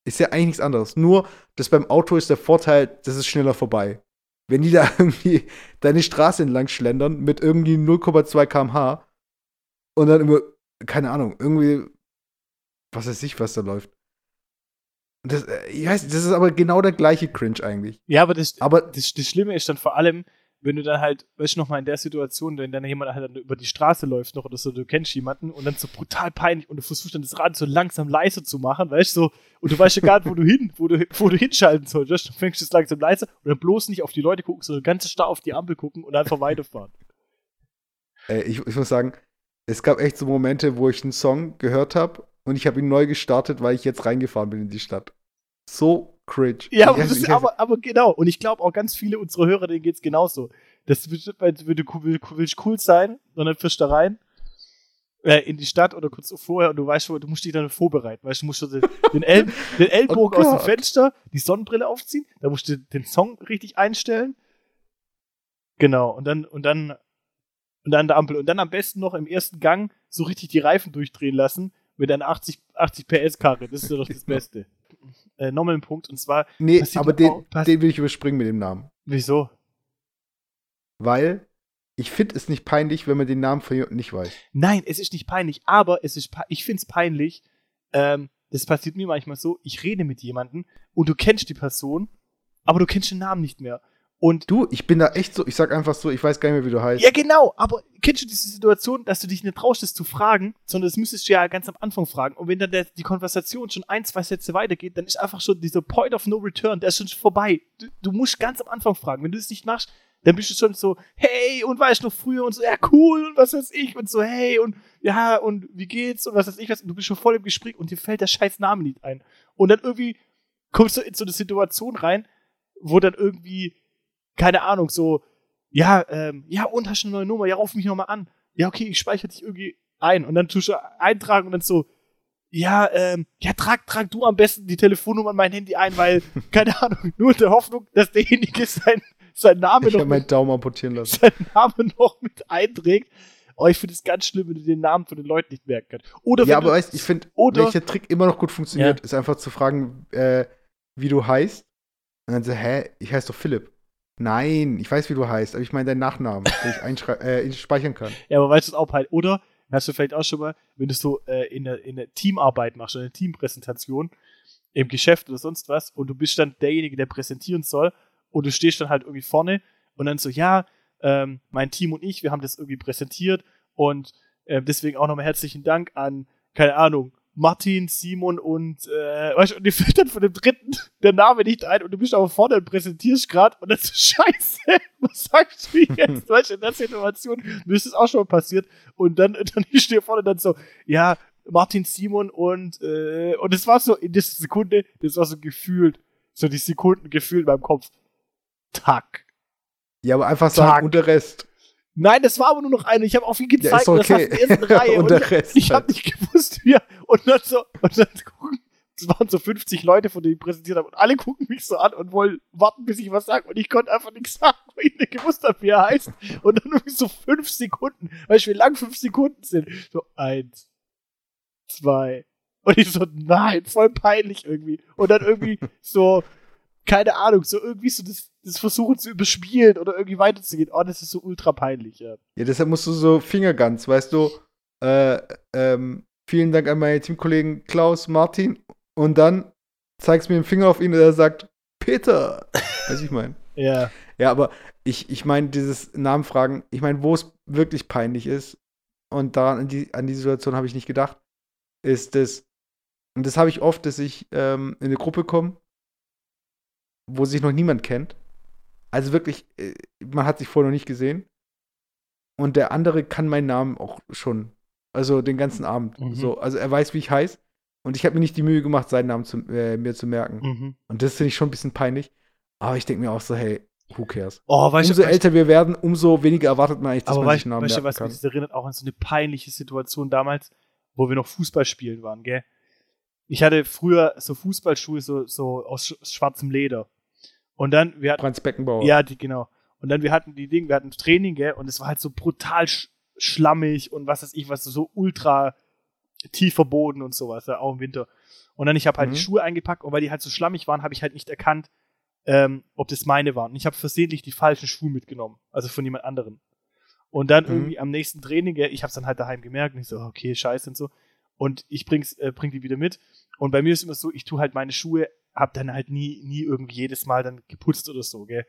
Ist ja eigentlich nichts anderes. Nur, dass beim Auto ist der Vorteil, das ist schneller vorbei. Wenn die da irgendwie deine Straße entlang schlendern mit irgendwie 0,2 km/h und dann immer, keine Ahnung, irgendwie, was weiß ich, was da läuft. Das, äh, ich weiß, das ist aber genau der gleiche Cringe eigentlich. ja aber das Aber das, das Schlimme ist dann vor allem, wenn du dann halt, weißt du, noch mal in der Situation, wenn dann jemand halt dann über die Straße läuft noch oder so, du kennst jemanden und dann so brutal peinlich und du versuchst dann das Radio so langsam leise zu machen, weißt du, so, und du weißt ja gar nicht, wo du hin, wo du, wo du hinschalten sollst, weißt du, dann fängst du es langsam leise und dann bloß nicht auf die Leute gucken, sondern ganz starr auf die Ampel gucken und einfach weiterfahren. äh, ich, ich muss sagen, es gab echt so Momente, wo ich einen Song gehört habe und ich habe ihn neu gestartet, weil ich jetzt reingefahren bin in die Stadt. So cringe. Ja, aber, ich weiß- aber, aber genau. Und ich glaube auch ganz viele unserer Hörer, denen geht's genauso. Das wird, weil du will- cool sein, sondern fischst da rein äh, in die Stadt oder kurz vorher und du weißt schon, du musst dich dann vorbereiten. Weißt du, musst schon den, den, El den Ellbogen Oh aus dem. Fenster, die Sonnenbrille aufziehen, da musst du den Song richtig einstellen. Genau, und dann, und dann, und dann der Ampel. Und dann am besten noch im ersten Gang so richtig die Reifen durchdrehen lassen mit einer 80, 80 PS-Karre. Das ist ja doch das Genau. Beste. Äh, Nochmal ein Punkt, und zwar, Nee, aber auch- den, pass- den will ich überspringen mit dem Namen. wieso? Weil ich finde es nicht peinlich, wenn man den Namen von jemandem nicht weiß. Nein, es ist nicht peinlich, aber es ist, ich finde es peinlich. Ähm, das passiert mir manchmal so. Ich rede mit jemandem und du kennst die Person, aber du kennst den Namen nicht mehr. Und Du, ich bin da echt so, ich sag einfach so, ich weiß gar nicht mehr, wie du heißt. ja, genau, aber kennst du diese Situation, dass du dich nicht traust, das zu fragen, sondern das müsstest du ja ganz am Anfang fragen. Und wenn dann der, die Konversation schon ein, zwei Sätze weitergeht, dann ist einfach schon dieser Point of No Return, der ist schon vorbei. Du, du musst ganz am Anfang fragen. Wenn du es nicht machst, dann bist du schon so, hey, und weißt du noch früher und so, ja, cool, und was weiß ich, und so, hey, und ja, und wie geht's, und was weiß ich, was, und du bist schon voll im Gespräch und dir fällt der scheiß Name nicht ein. Und dann irgendwie kommst du in so eine Situation rein, wo dann irgendwie, keine Ahnung, so, ja, ähm, ja, und hast du eine neue Nummer, ja, ruf mich nochmal an. Ja, okay, ich speichere dich irgendwie ein. Und dann tust du eintragen und dann so, ja, ähm, ja, trag, trag du am besten die Telefonnummer an mein Handy ein, weil, keine Ahnung, nur in der Hoffnung, dass derjenige sein, sein Name Ich noch habe meinen Daumen amputieren lassen. seinen Namen noch mit einträgt. Oh, ich finde es ganz schlimm, wenn du den Namen von den Leuten nicht merken kannst. Oder wenn Ja, aber du, weißt, ich finde, oder- welcher Trick immer noch gut funktioniert, ist einfach zu fragen, äh, wie du heißt. Und dann so, hä, ich heiße doch Philipp. Nein, ich weiß, wie du heißt, aber ich meine deinen Nachnamen, den ich äh, speichern kann. Ja, aber weißt du es auch halt, oder hast du vielleicht auch schon mal, wenn du so äh, in der in der Teamarbeit machst, eine Teampräsentation im Geschäft oder sonst was und du bist dann derjenige, der präsentieren soll und du stehst dann halt irgendwie vorne und dann so, ja, ähm, mein Team und ich, wir haben das irgendwie präsentiert und äh, deswegen auch nochmal herzlichen Dank an, keine Ahnung, Martin, Simon und, äh, weißt du, und dir fällt dann von dem dritten der Name nicht ein und du bist aber vorne und präsentierst gerade und dann so, scheiße, was sagst du jetzt? weißt du, in der Situation, mir ist das auch schon mal passiert und dann, dann ich stehe vorne dann so, ja, Martin, Simon und, äh, und es war so in dieser Sekunde, das war so gefühlt, so die Sekunden gefühlt in meinem Kopf. Tack. Ja, aber einfach Tag. sagen, und der Rest. Nein, das war aber nur noch eine. Ich habe auf ihn gezeigt und das war okay. der ersten Reihe. und und Rest. ich habe halt. nicht gewusst, wie er. Und dann so, und dann gucken, es waren so 50 Leute, von denen ich präsentiert habe, und alle gucken mich so an und wollen warten, bis ich was sage. Und ich konnte einfach nichts sagen, weil ich nicht gewusst habe, wie er heißt. Und dann irgendwie so fünf Sekunden, weißt du, wie lang fünf Sekunden sind? So eins, zwei. Und ich so, nein, voll peinlich irgendwie. Und dann irgendwie so, keine Ahnung, so irgendwie so das, das Versuchen zu überspielen oder irgendwie weiterzugehen. Oh, das ist so ultra peinlich, ja. Ja, deshalb musst du so Fingerguns, weißt du, äh, ähm, vielen Dank an meine Teamkollegen Klaus, Martin und dann zeigst mir den Finger auf ihn und er sagt, Peter. Weiß ich mein. Ja. Ja, aber ich, ich meine, dieses Namenfragen, ich meine, wo es wirklich peinlich ist, und daran an die, an die Situation habe ich nicht gedacht, ist das, und das habe ich oft, dass ich ähm, in eine Gruppe komme, wo sich noch niemand kennt. Also wirklich, äh, man hat sich vorher noch nicht gesehen. Und der andere kann meinen Namen auch schon. Also den ganzen Abend. Mhm. So, also er weiß, wie ich heiße. Und ich habe mir nicht die Mühe gemacht, seinen Namen zu, äh, mir zu merken. Mhm. Und das finde ich schon ein bisschen peinlich. Aber ich denke mir auch so, hey, who cares? Oh, weißt umso du, weißt, älter wir werden, umso weniger erwartet man eigentlich, dass man weißt, sich einen Namen weißt du, merken was kann. mich das erinnert auch an so eine peinliche Situation damals, wo wir noch Fußball spielen waren, gell? Ich hatte früher so Fußballschuhe so, so aus sch schwarzem Leder. Und dann, wir hatten, Franz Beckenbauer. ja, die, genau. Und dann, wir hatten die Dinge, wir hatten Training, gell? Und es war halt so brutal sch schlammig und was weiß ich, was so ultra tiefer Boden und sowas, ja, auch im Winter. Und dann, ich habe halt Mhm. die Schuhe eingepackt und weil die halt so schlammig waren, habe ich halt nicht erkannt, ähm, ob das meine waren. Und ich habe versehentlich die falschen Schuhe mitgenommen, also von jemand anderem. Und dann Mhm. irgendwie am nächsten Training, gell, ich habe es dann halt daheim gemerkt und ich so, okay, scheiße und so. Und ich bring's, äh, bring die wieder mit. Und bei mir ist immer so, ich tue halt meine Schuhe, hab dann halt nie, nie irgendwie jedes Mal dann geputzt oder so, gell.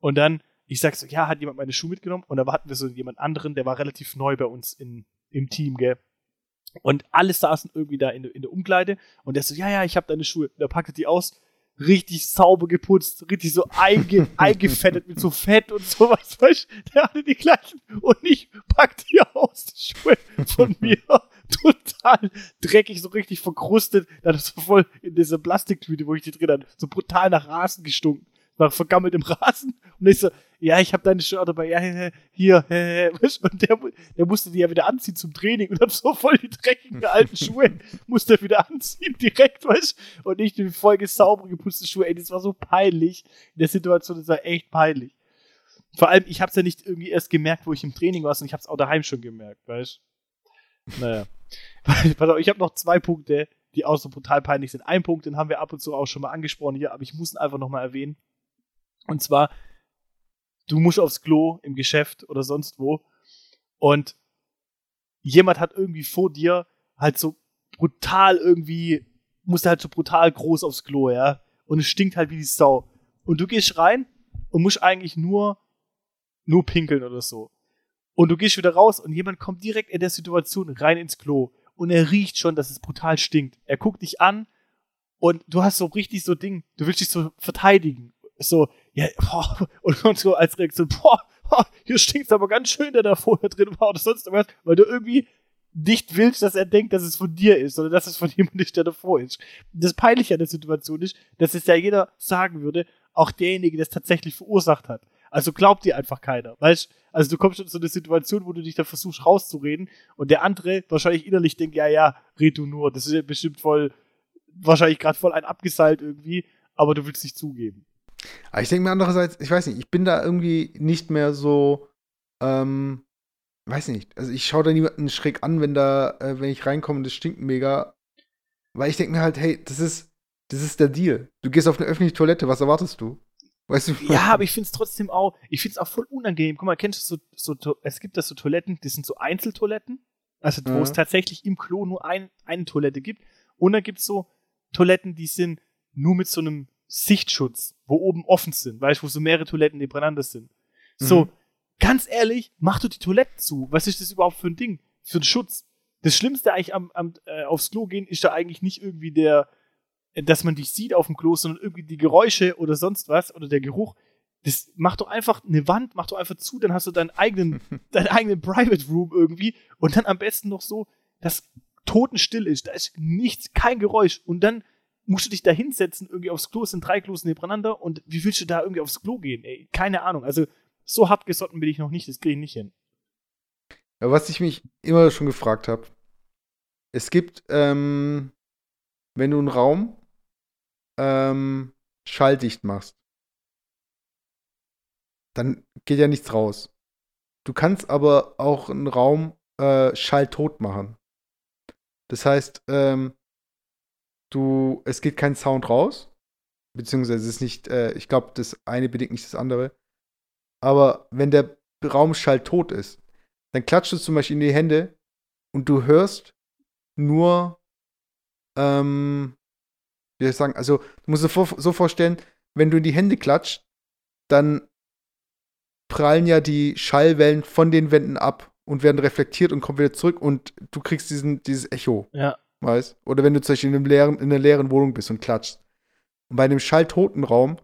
Und dann, ich sag so, ja, hat jemand meine Schuhe mitgenommen? Und da hatten wir so jemand anderen, der war relativ neu bei uns in, im Team, gell. Und alle saßen irgendwie da in, der- in der Umkleide und der so, ja, ja, ich habe deine Schuhe. Und er packte die aus, richtig sauber geputzt, richtig so einge, eingefettet mit so Fett und sowas, weißt du? Der hatte die gleichen und ich pack die aus, die Schuhe von mir. Total dreckig, so richtig verkrustet. Dann so voll in dieser Plastiktüte, wo ich die drin hatte, so brutal nach Rasen gestunken. Nach vergammeltem Rasen. Und ich so, ja, ich habe deine Schuhe dabei, ja, hier, weißt du? und der, der musste die ja wieder anziehen zum Training und dann so voll die dreckigen alten Schuhe musste er wieder anziehen, direkt, weißt du? Und nicht die voll sauber geputzte Schuhe, ey, das war so peinlich. In der Situation, das war echt peinlich. Vor allem, ich hab's ja nicht irgendwie erst gemerkt, wo ich im Training war, sondern ich hab's auch daheim schon gemerkt, weißt du? Naja. Pass auf, ich habe noch zwei Punkte, die auch so brutal peinlich sind. Ein Punkt, den haben wir ab und zu auch schon mal angesprochen hier, aber ich muss ihn einfach nochmal erwähnen. Und zwar, du musst aufs Klo im Geschäft oder sonst wo und jemand hat irgendwie vor dir halt so brutal irgendwie, musste halt so brutal groß aufs Klo, ja. Und es stinkt halt wie die Sau. Und du gehst rein und musst eigentlich nur, nur pinkeln oder so. Und du gehst wieder raus und jemand kommt direkt in der Situation rein ins Klo und er riecht schon, dass es brutal stinkt. Er guckt dich an und du hast so richtig so Ding, du willst dich so verteidigen. so, ja, boah, und, so als Reaktion, boah, hier stinkt's aber ganz schön, der da vorher drin war oder sonst irgendwas, weil du irgendwie nicht willst, dass er denkt, dass es von dir ist, sondern dass es von jemandem ist, der davor ist. Das Peinliche an der Situation ist, dass es ja jeder sagen würde, auch derjenige, der es tatsächlich verursacht hat. Also glaubt dir einfach keiner. Weißt also du kommst in so eine Situation, wo du dich da versuchst rauszureden und der andere wahrscheinlich innerlich denkt, ja, ja, red du nur, das ist ja bestimmt voll, wahrscheinlich gerade voll ein abgeseilt irgendwie, aber du willst nicht zugeben. Aber ich denke mir andererseits, ich weiß nicht, ich bin da irgendwie nicht mehr so, ähm, weiß nicht, also ich schaue da niemanden schräg an, wenn da, äh, wenn ich reinkomme das stinkt mega, weil ich denke mir halt, hey, das ist, das ist der Deal. Du gehst auf eine öffentliche Toilette, was erwartest du? Weißt du, ja, aber ich finde es trotzdem auch, ich finde es auch voll unangenehm. Guck mal, kennst du so, so, es gibt da so Toiletten, das sind so Einzeltoiletten, also wo ja. es tatsächlich im Klo nur ein, eine Toilette gibt. Und dann gibt es so Toiletten, die sind nur mit so einem Sichtschutz, wo oben offen sind, weißt du, wo so mehrere Toiletten nebeneinander sind. So, mhm. ganz ehrlich, mach du die Toiletten zu. Was ist das überhaupt für ein Ding? Für einen Schutz. Das Schlimmste eigentlich am, am äh, aufs Klo gehen ist da eigentlich nicht irgendwie der, dass man dich sieht auf dem Klo, sondern irgendwie die Geräusche oder sonst was oder der Geruch. Das macht doch einfach eine Wand, mach doch einfach zu, dann hast du deinen eigenen, deinen eigenen Private Room irgendwie und dann am besten noch so, dass totenstill ist, da ist nichts, kein Geräusch und dann musst du dich da hinsetzen, irgendwie aufs Klo, sind drei Klos nebeneinander und wie willst du da irgendwie aufs Klo gehen, ey? Keine Ahnung. Also so hart gesotten bin ich noch nicht, das kriege ich nicht hin. Ja, was ich mich immer schon gefragt habe, es gibt, ähm, wenn du einen Raum ähm, schalldicht machst, dann geht ja nichts raus. Du kannst aber auch einen Raum äh, schalltot machen. Das heißt, ähm, du, es geht kein Sound raus, beziehungsweise es ist nicht, äh, ich glaube, das eine bedingt nicht das andere. Aber wenn der Raum schalltot ist, dann klatscht du zum Beispiel in die Hände und du hörst nur ähm, wie soll ich sagen, also du musst dir so vorstellen, wenn du in die Hände klatscht, dann prallen ja die Schallwellen von den Wänden ab und werden reflektiert und kommen wieder zurück und du kriegst diesen, dieses Echo. Ja. Weißt? Oder wenn du zum Beispiel in, einem leeren, in einer leeren Wohnung bist und klatschst. Und bei einem schalltoten Raum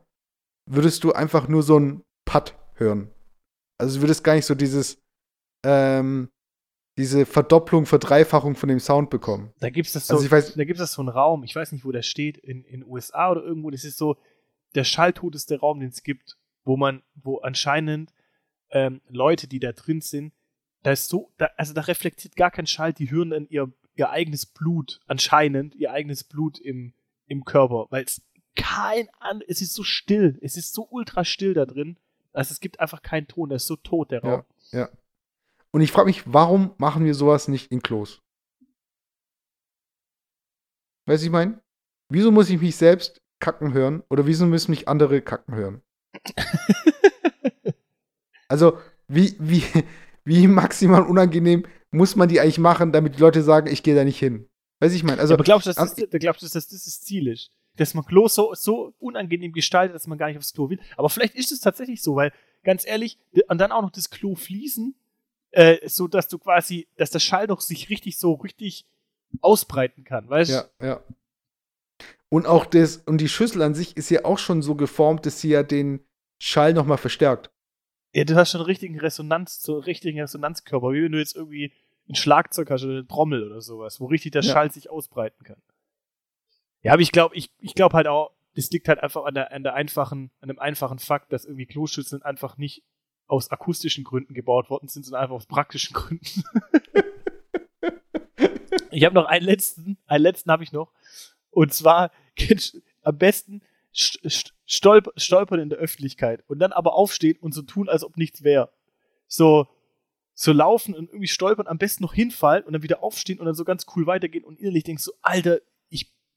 würdest du einfach nur so ein Putt hören. Also du würdest gar nicht so dieses, ähm, diese Verdopplung, Verdreifachung von dem Sound bekommen. Da gibt es das so, also da gibt es so einen Raum, ich weiß nicht, wo der steht, in den USA oder irgendwo, das ist so der schalltoteste Raum, den es gibt, wo man, wo anscheinend ähm, Leute, die da drin sind, da ist so, da, also da reflektiert gar kein Schall, die hören dann ihr, ihr eigenes Blut, anscheinend ihr eigenes Blut im, im Körper, weil es kein an, es ist so still, es ist so ultra still da drin, also es gibt einfach keinen Ton, der ist so tot, der Raum. Ja, ja. Und ich frage mich, warum machen wir sowas nicht in Klos? Weißt du, ich meine? Wieso muss ich mich selbst kacken hören oder wieso müssen mich andere kacken hören? also, wie, wie, wie maximal unangenehm muss man die eigentlich machen, damit die Leute sagen, ich gehe da nicht hin? Weiß ich meine? Also, ja, aber glaubst du, dass, das, glaubst du, dass das das Ziel ist? Dass man Klo so, so unangenehm gestaltet, dass man gar nicht aufs Klo will. Aber vielleicht ist es tatsächlich so, weil, ganz ehrlich, und dann auch noch das Klo fließen, äh, so dass du quasi, dass der Schall doch sich richtig so richtig ausbreiten kann, weißt du? Ja, ja. Und auch das, und die Schüssel an sich ist ja auch schon so geformt, dass sie ja den Schall nochmal verstärkt. Ja, du hast schon einen richtigen Resonanz, so einen richtigen Resonanzkörper, wie wenn du jetzt irgendwie ein Schlagzeug hast oder eine Trommel oder sowas, wo richtig der ja. Schall sich ausbreiten kann. Ja, aber ich glaube, ich, ich glaube halt auch, das liegt halt einfach an der, an der einfachen, an dem einfachen Fakt, dass irgendwie Kloschüsseln einfach nicht aus akustischen Gründen gebaut worden sind, sondern einfach aus praktischen Gründen. ich habe noch einen letzten, einen letzten habe ich noch. Und zwar am besten stolper, stolpern in der Öffentlichkeit und dann aber aufstehen und so tun, als ob nichts wäre. So, so laufen und irgendwie stolpern, am besten noch hinfallen und dann wieder aufstehen und dann so ganz cool weitergehen und innerlich denkst du, Alter,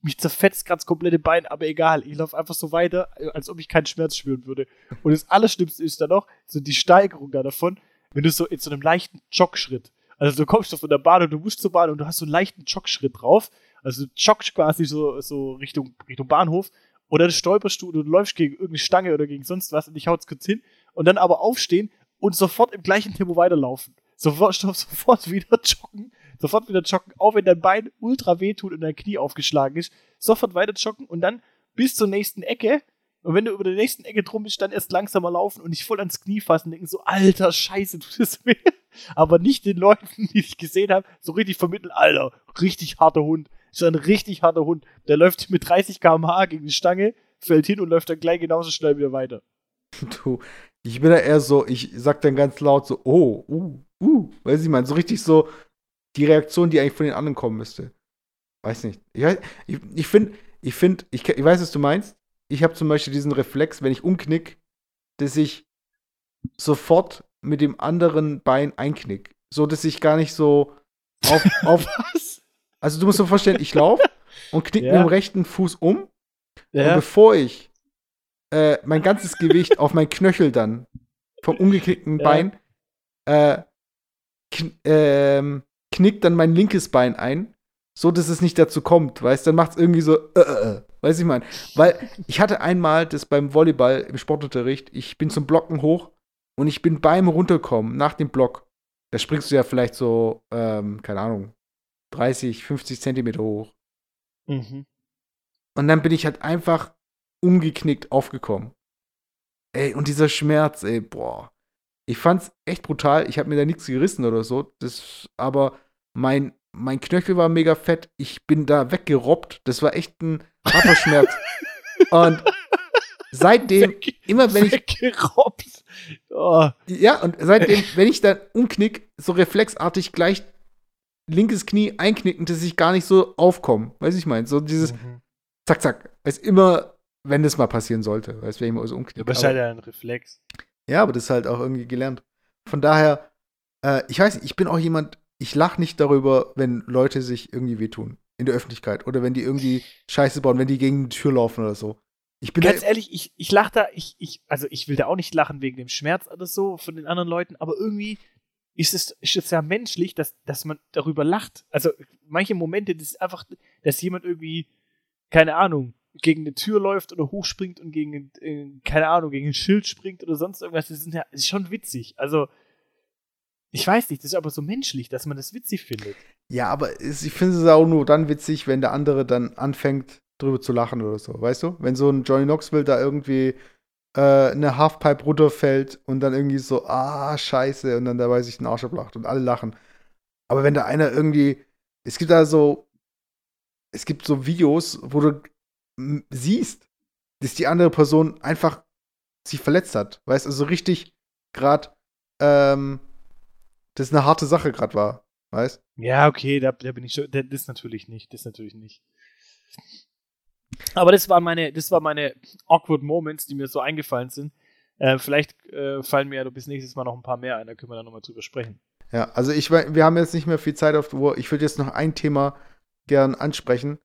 mich zerfetzt das komplette Bein, aber egal, ich laufe einfach so weiter, als ob ich keinen Schmerz spüren würde. Und das Allerschlimmste ist dann noch, so die Steigerung da davon, wenn du so in so einem leichten Jogschritt, also du kommst von der Bahn und du musst zur Bahn und du hast so einen leichten Jogschritt drauf, also du joggst quasi so, so Richtung, Richtung Bahnhof, oder dann stolperst du und du läufst gegen irgendeine Stange oder gegen sonst was und dich haut's kurz hin und dann aber aufstehen und sofort im gleichen Tempo weiterlaufen. Sofort, sofort wieder joggen sofort wieder joggen, auch wenn dein Bein ultra wehtut und dein Knie aufgeschlagen ist, sofort weiter joggen und dann bis zur nächsten Ecke Und wenn du über der nächsten Ecke drum bist, dann erst langsamer laufen und dich voll ans Knie fassen und denken so, alter Scheiße, tut es weh. Aber nicht den Leuten, die ich gesehen habe, so richtig vermitteln, alter, richtig harter Hund. Ist ein richtig harter Hund. Der läuft mit 30 km/h gegen die Stange, fällt hin und läuft dann gleich genauso schnell wieder weiter. Du, ich bin da eher so, ich sag dann ganz laut so, oh, uh, uh, weiß ich mal, so richtig so die Reaktion, die eigentlich von den anderen kommen müsste. Weiß nicht. Ich, ich, ich finde, ich finde, ich, ich weiß, was du meinst. Ich habe zum Beispiel diesen Reflex, wenn ich umknick, dass ich sofort mit dem anderen Bein einknick. So, dass ich gar nicht so auf. auf Was? also, du musst dir vorstellen, ich laufe und knick Ja. mit dem rechten Fuß um. Und Ja. bevor ich äh, mein ganzes Gewicht auf mein Knöchel dann vom umgeknickten Ja. Bein äh, kn ähm, knickt dann mein linkes Bein ein, so dass es nicht dazu kommt, weißt dann macht es irgendwie so, äh, äh, äh, weiß ich mein. Weil ich hatte einmal das beim Volleyball im Sportunterricht, ich bin zum Blocken hoch und ich bin beim Runterkommen nach dem Block, da springst du ja vielleicht so, ähm, keine Ahnung, 30, 50 Zentimeter hoch. Mhm. Und dann bin ich halt einfach umgeknickt aufgekommen. Ey, und dieser Schmerz, ey, boah. Ich fand's echt brutal. Ich habe mir da nichts gerissen oder so. Das, aber mein, mein Knöchel war mega fett. Ich bin da weggerobbt. Das war echt ein harter Schmerz. Und seitdem, immer wenn ich, Weggerobbt. Oh. ja, und seitdem, wenn ich dann umknick, so reflexartig gleich linkes Knie einknicken, dass ich gar nicht so aufkomme. Weiß ich mein, so dieses Mhm. zack, zack. Weiß immer, wenn das mal passieren sollte. Weiß, wenn ich mal so Ja, umknicke. aber ist Aber- halt ein Reflex. Ja, aber das ist halt auch irgendwie gelernt. Von daher, äh, ich weiß nicht, ich bin auch jemand, ich lache nicht darüber, wenn Leute sich irgendwie wehtun in der Öffentlichkeit oder wenn die irgendwie Scheiße bauen, wenn die gegen die Tür laufen oder so. Ich bin Ganz ehrlich, ich, ich lache da, ich, ich, also ich will da auch nicht lachen wegen dem Schmerz oder so von den anderen Leuten, aber irgendwie ist es, ist es ja menschlich, dass, dass man darüber lacht. Also manche Momente, das ist einfach, dass jemand irgendwie, keine Ahnung, gegen eine Tür läuft oder hochspringt und gegen, äh, keine Ahnung, gegen ein Schild springt oder sonst irgendwas, das ist, ja, ist schon witzig. Also, ich weiß nicht, das ist aber so menschlich, dass man das witzig findet. ja, aber ich finde es auch nur dann witzig, wenn der andere dann anfängt, drüber zu lachen oder so, weißt du? Wenn so ein Johnny Knoxville da irgendwie äh, eine Halfpipe runterfällt und dann irgendwie so, ah, scheiße, und dann dabei sich den Arsch ablacht und alle lachen. Aber wenn da einer irgendwie, es gibt da so, es gibt so Videos, wo du siehst, dass die andere Person einfach sich verletzt hat, weißt du, so richtig gerade, ähm, das eine harte Sache gerade war, weißt Ja, okay, da, da bin ich schon. Das ist natürlich nicht. Das ist natürlich nicht. Aber das waren meine, das waren meine awkward Moments, die mir so eingefallen sind. Äh, vielleicht äh, fallen mir ja bis nächstes Mal noch ein paar mehr ein, da können wir dann nochmal drüber sprechen. Ja, also ich, wir haben jetzt nicht mehr viel Zeit auf der Uhr. Ich würde jetzt noch ein Thema gern ansprechen.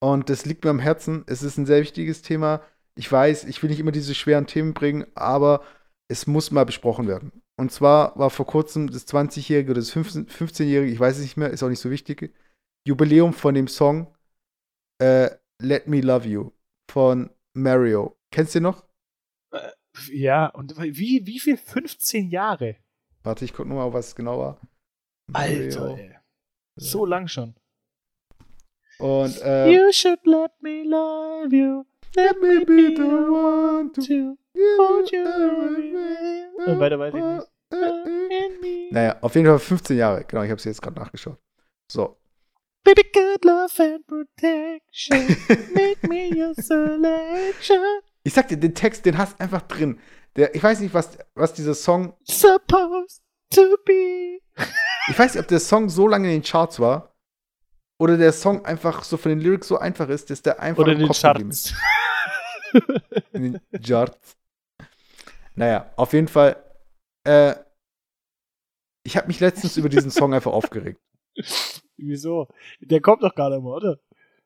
Und das liegt mir am Herzen. Es ist ein sehr wichtiges Thema. Ich weiß, ich will nicht immer diese schweren Themen bringen, aber es muss mal besprochen werden. Und zwar war vor kurzem das 20-jährige oder das 15 15-jährige, ich weiß es nicht mehr, ist auch nicht so wichtig, Jubiläum von dem Song äh, Let Me Love You von Mario. Kennst du den noch? Ja, und wie, wie viel? 15 Jahre? Warte, ich gucke nochmal, was es genau war. Alter, Mario. ey. So lang schon. Und äh, You should let me love you. Let me be the one to hold you. Und weiter weiß ich nicht. Naja, auf jeden Fall 15 Jahre. Genau, ich habe sie jetzt gerade nachgeschaut. So. Baby, good love and protection. Make me your selection. Ich sag dir, den Text, den hast du einfach drin. Der, ich weiß nicht, was, was dieser Song. Supposed to be. Ich weiß nicht, ob der Song so lange in den Charts war. Oder der Song einfach so von den Lyrics so einfach ist, dass der einfach Oder im den Kopf Charts. In den Charts. Naja, auf jeden Fall. Äh, ich habe mich letztens über diesen Song einfach aufgeregt. Wieso? Der kommt doch gar nicht mehr, oder?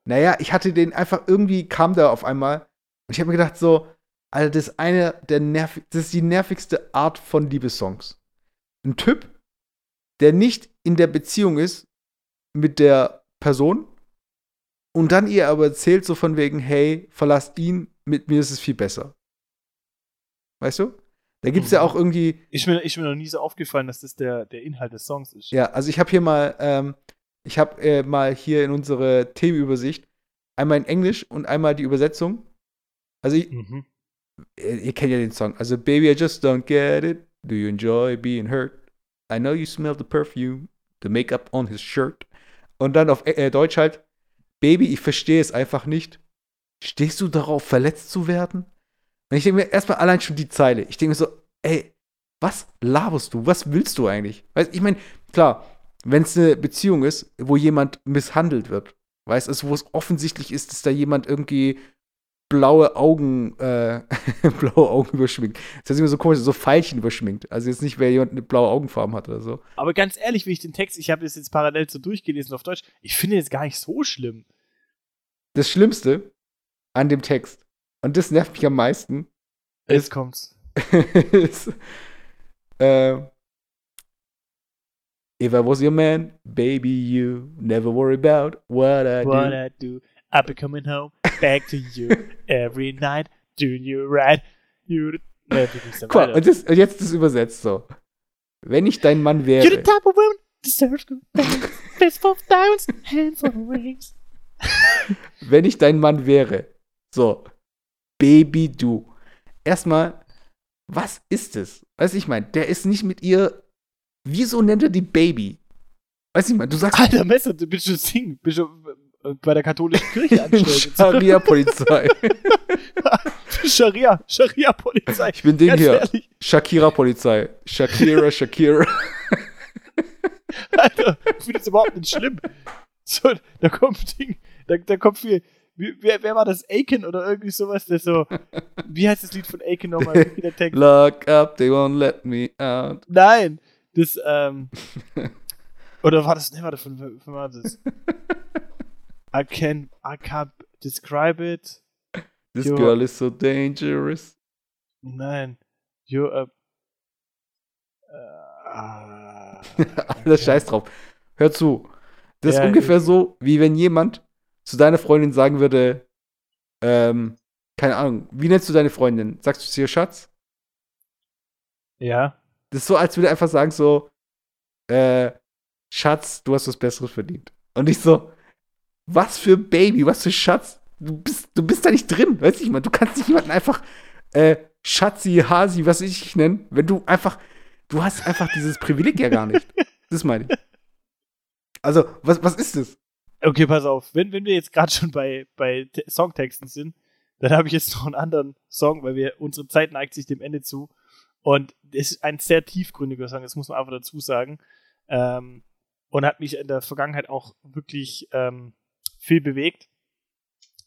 Naja, ich hatte den einfach irgendwie kam der auf einmal und ich habe mir gedacht so, Alter, das ist eine der nervig, das ist die nervigste Art von Liebessongs. Ein Typ, der nicht in der Beziehung ist mit der Person und dann ihr aber erzählt so von wegen, hey, verlass ihn, mit mir ist es viel besser. Weißt du? Da gibt's ja Mhm. auch irgendwie, Ist mir, ist mir noch nie so aufgefallen, dass das der, der Inhalt des Songs ist. Ja, also ich habe hier mal, ähm, ich habe äh, mal hier in unsere Themenübersicht einmal in Englisch und einmal die Übersetzung. Also ich, Mhm. ihr, ihr kennt ja den Song. Also, Baby, I just don't get it. Do you enjoy being hurt? I know you smell the perfume, the makeup on his shirt. Und dann auf äh, Deutsch halt, Baby, ich verstehe es einfach nicht. Stehst du darauf, verletzt zu werden? Und ich denke mir erstmal allein schon die Zeile. Ich denke mir so, ey, was laberst du? Was willst du eigentlich? Weißt, ich meine, klar, wenn es eine Beziehung ist, wo jemand misshandelt wird, weißt du, wo es offensichtlich ist, dass da jemand irgendwie blaue Augen, äh, blaue Augen überschminkt. Das heißt immer so komisch, so Pfeilchen überschminkt. Also jetzt nicht, wer jemand eine blaue Augenfarben hat oder so. Aber ganz ehrlich, wie ich den Text, ich habe das jetzt parallel so durchgelesen auf Deutsch, ich finde jetzt gar nicht so schlimm. Das Schlimmste an dem Text, und das nervt mich am meisten, Jetzt kommt's. ist, äh, If I was your man, baby, you never worry about what I What do. I do, I'll be coming home back to you every night, doing you right. You mal, weiter. und, das, und jetzt das übersetzt so. Wenn ich dein Mann You're the wäre, type of woman deserves good things. Fist of diamonds, hands of rings. wenn ich dein Mann wäre, so, Baby, du. Erstmal, was ist es? Weißt du, ich meine, der ist nicht mit ihr. Wieso nennt er die Baby? Weißt du, ich meine, du sagst Alter Messer, du bist schon singen, bist schon bei der katholischen Kirche angestellt. Scharia-Polizei. Scharia, Scharia-Polizei. Ich bin Ding hier. Shakira-Polizei. Shakira, Shakira. Alter, ich finde das überhaupt nicht schlimm. So, da kommt Ding, da, da kommt viel. Wer, wer war das? Aiken oder irgendwie sowas, der so. Wie heißt das Lied von Aiken nochmal? Der Text? Lock up, they won't let me out. Nein! Das, ähm. Oder war das. Ne, warte, von, von von war das? I can. I can't describe it. This Jo. girl is so dangerous. Nein. You're a. Ah, Alles scheiß drauf. Hör zu. Das Ja, ist ungefähr so, wie wenn jemand zu deiner Freundin sagen würde, ähm, keine Ahnung, wie nennst du deine Freundin? Sagst du zu ihr Schatz? ja. Das ist so, als würde er einfach sagen so, äh, Schatz, du hast was Besseres verdient. Und ich so, was für Baby, was für Schatz? Du bist, du bist da nicht drin, weißt du, ich meine, du kannst nicht jemanden einfach, äh, Schatzi, Hasi, was ich nenne, wenn du einfach, du hast einfach dieses Privileg ja gar nicht. Das meine ich. Also, was, was ist das? Okay, pass auf. Wenn, wenn wir jetzt gerade schon bei, bei Te- Songtexten sind, dann habe ich jetzt noch einen anderen Song, weil wir unsere Zeit neigt sich dem Ende zu. Und es ist ein sehr tiefgründiger Song, das muss man einfach dazu sagen. Ähm, und hat mich in der Vergangenheit auch wirklich ähm, viel bewegt.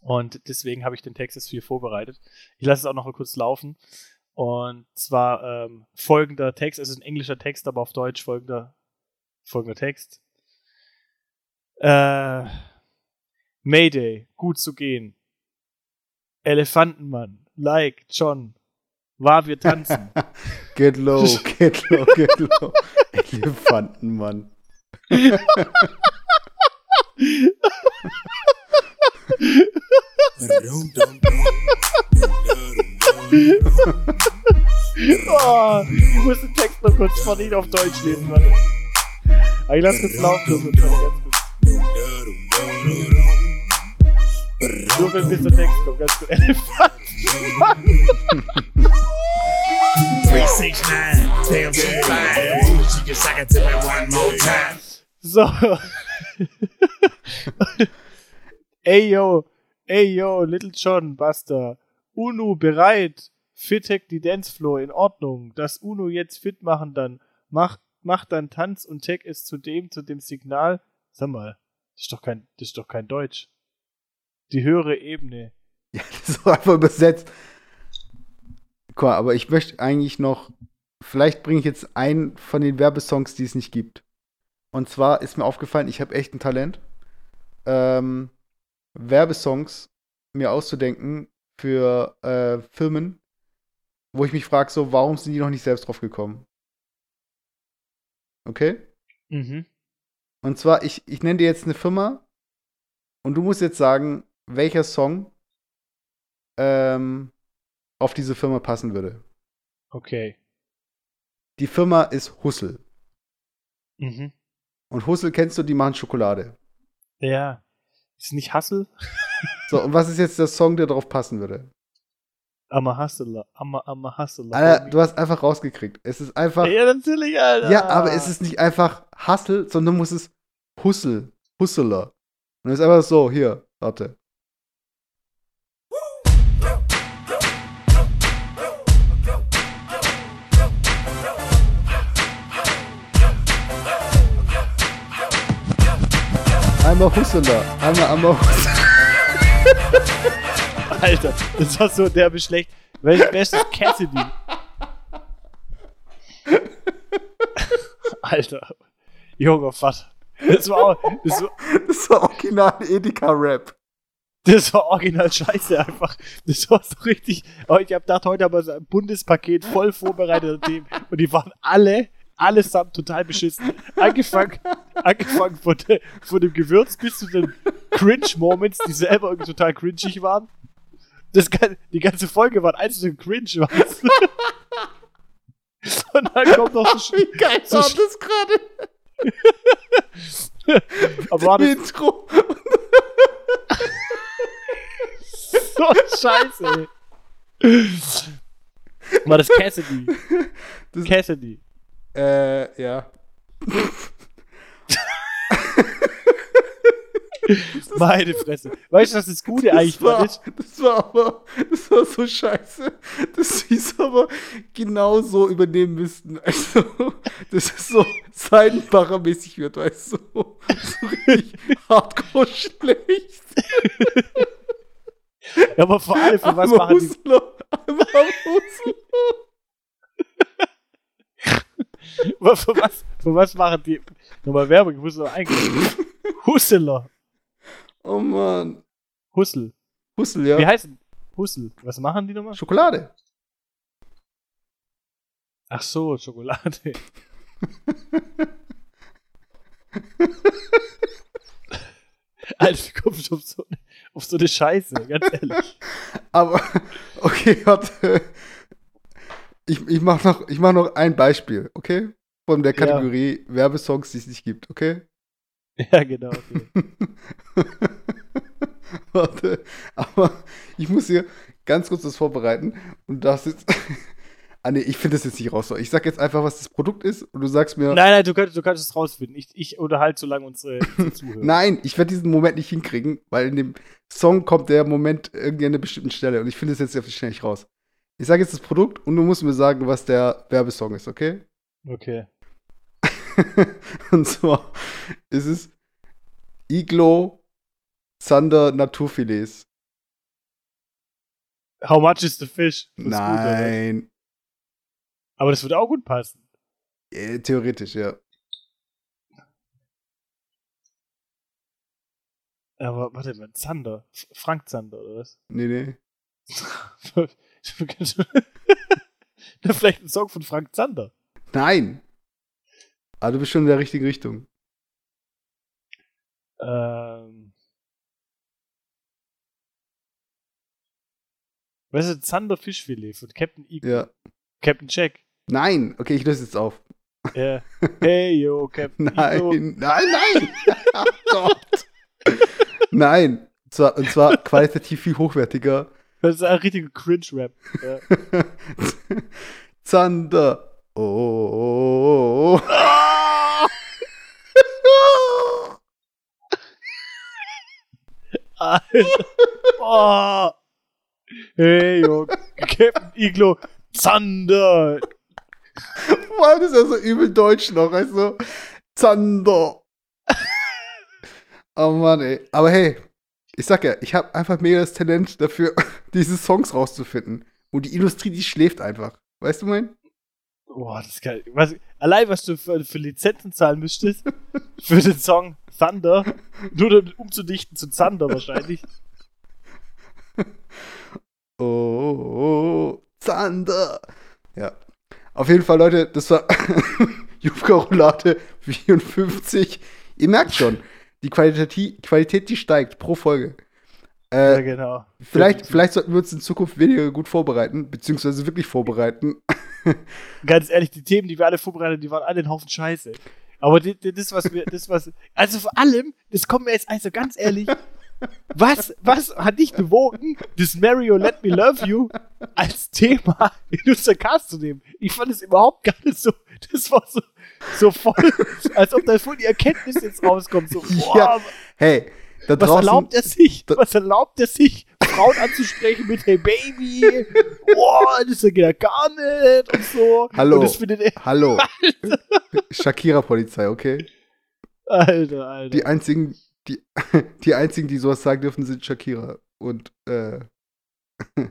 Und deswegen habe ich den Text jetzt viel vorbereitet. Ich lasse es auch noch mal kurz laufen. Und zwar ähm, folgender Text, es ist ein englischer Text, aber auf Deutsch folgender, folgender Text. Äh, Mayday, gut zu gehen. Elefantenmann, like, John, war wir tanzen. Get low, get low, get low. Elefantenmann. oh, ich muss den Text noch kurz von Ihnen auf Deutsch lesen, warte. Aber ich lass kurz laufen, das wird ganz kurz. Nur wenn bis der Text kommt, ganz kurz. Elefantenmann. 369, damn, she can suck it to me one more time. So. ey yo, ey yo, Little John, Buster. Uno bereit. Fitek die Dancefloor in Ordnung. Das Uno jetzt fit machen dann. Mach, mach dann Tanz und es zu dem, zu dem Signal. Sag mal, das ist doch kein, das ist doch kein Deutsch. Die höhere Ebene. Ja, das ist einfach übersetzt. Guck aber ich möchte eigentlich noch, vielleicht bringe ich jetzt einen von den Werbesongs, die es nicht gibt. Und zwar ist mir aufgefallen, ich habe echt ein Talent, ähm, Werbesongs mir auszudenken für äh, Firmen, wo ich mich frage, so, warum sind die noch nicht selbst drauf gekommen? Okay? Mhm. Und zwar, ich, ich nenne dir jetzt eine Firma und du musst jetzt sagen, welcher Song ähm, auf diese Firma passen würde. Okay. Die Firma ist Hussel. Mhm. Und Hussel kennst du, die machen Schokolade. Ja. Ist nicht Hassel? So, und was ist jetzt der Song, der darauf passen würde? I'm a hustler. I'm a, I'm a hustler. Alter, du hast einfach rausgekriegt. Es ist einfach. ja, natürlich, Alter. Ja, aber es ist nicht einfach Hustle, sondern muss es Hustle. Hustler. Und es ist einfach so, hier, warte. Einmal Hustler, einmal einmal Hustler. Alter, das war so derbe schlecht. Welches bestes Cassidy? Alter. Junger Vater. Das war, auch, das, war, Das war original Edeka-Rap. das war original scheiße einfach. Das war so richtig. Oh, ich hab gedacht, heute haben wir so ein Bundespaket voll vorbereitet Themen und die waren alle, allesamt total beschissen. Angefangen, angefangen von, der, von dem Gewürz bis zu den Cringe-Moments, die selber irgendwie total cringig waren. Das, die ganze Folge war ein einzelner Cringe. Weißt du? Und dann kommt noch so, Wie geil So war das gerade? aber war das Intro. so scheiße, ey. War das Cassidy? Das- Cassidy. Äh, ja. Meine Fresse. Weißt du, was das Gute eigentlich Das war, war? ist? das war aber, das war so scheiße, dass sie es aber genau so übernehmen müssten. Also, dass es so Seidenbacher-mäßig wird, weißt du? So, so richtig hardcore schlecht. Ja, aber vor allem, für was machen die, Hustler, einmal Hustler. Für was, für was machen die, nochmal Werbung, ich muss noch eingeben. Husseler. Oh Mann. Hussel. Hustel, ja. Wie heißt denn? Hussel. Was machen die nochmal? Schokolade. Ach so, Schokolade. Alter, wie kommst du auf so, auf so eine Scheiße, ganz ehrlich. Aber, okay, warte. Ich, ich mach noch, ich mach noch ein Beispiel, okay? Von der Ja. Kategorie Werbesongs, die es nicht gibt, okay? Ja, genau. Okay. Warte, aber ich muss hier ganz kurz das vorbereiten und das jetzt. ah, nee, ich finde das jetzt nicht raus. Ich sag jetzt einfach, was das Produkt ist und du sagst mir. Nein, nein, du könntest, du könntest es rausfinden. Ich, ich unterhalte so lange unsere, unsere Zuhörer. Nein, ich werde diesen Moment nicht hinkriegen, weil in dem Song kommt der Moment irgendwie an einer bestimmten Stelle und ich finde es jetzt sehr schnell nicht raus. Ich sage jetzt das Produkt und du musst mir sagen, was der Werbesong ist, okay? Okay. und zwar ist es Iglo Zander Naturfilets. How much is the fish? Das ist gut? Nein. Aber das würde auch gut passen. Äh, theoretisch, ja. Aber warte mal, Zander. Frank Zander, oder was? Nee, nee. Na, Vielleicht ein Song von Frank Zander. Nein. Aber du bist schon in der richtigen Richtung. Ähm. Was ist Zander Fischfilet von Captain Eagle? Ja. Captain Jack. Nein. Okay, ich löse jetzt auf. Ja. Hey yo, Captain Nein. Iglo. Nein, nein. Ach Gott. Nein. Und zwar, und zwar qualitativ viel hochwertiger. Das ist ein richtiger Cringe-Rap. Ja. Zander. Oh. oh, oh. Alter. Oh. Hey yo, Captain Iglo. Zander. Vor allem ist er so übel deutsch noch, du? Zander. oh Mann, ey. Aber hey, ich sag ja, ich habe einfach mega das Talent dafür, diese Songs rauszufinden. Und die Industrie, die schläft einfach. Weißt du, mein? Boah, das ist geil. Was, allein, was du für, für Lizenzen zahlen müsstest, für den Song Thunder, nur um umzudichten zu Zander wahrscheinlich. Oh, oh, oh, Zander. Ja. Auf jeden Fall, Leute, das war Jufka Roulade 54. Ihr merkt schon, die Qualität, Qualität, die steigt pro Folge. Ja, Äh, genau. vielleicht, vielleicht sollten wir uns in Zukunft weniger gut vorbereiten, beziehungsweise wirklich vorbereiten. Ganz ehrlich, die Themen, die wir alle vorbereitet, die waren alle ein Haufen Scheiße. Aber das, was wir, das, was. Also vor allem, das kommt mir jetzt, also ganz ehrlich, Was, was hat dich bewogen, das Mario Let Me Love You als Thema in unser Cast zu nehmen? Ich fand es überhaupt gar nicht so, das war so, so voll, als ob da voll die Erkenntnis jetzt rauskommt. So, boah, Ja, Hey, da was draußen. erlaubt er sich? Was erlaubt er sich, Frauen anzusprechen mit Hey Baby? Boah, das geht ja gar nicht und so. Hallo. Und Hallo. Shakira-Polizei, okay? Alter, Alter. Die einzigen, die, die einzigen, die sowas sagen dürfen, sind Shakira. Und äh,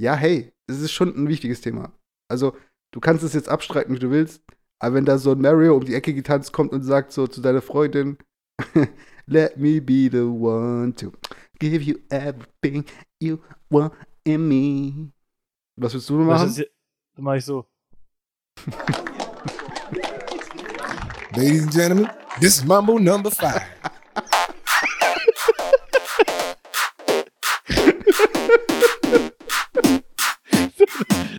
ja, hey, das ist schon ein wichtiges Thema. Also, du kannst es jetzt abstreiten, wie du willst, aber wenn da so ein Mario um die Ecke getanzt kommt und sagt so zu deiner Freundin, Let me be the one to give you everything you want in me. Was willst du Was machen? Dann mach ich so. Ladies and gentlemen, this is Mambo number five.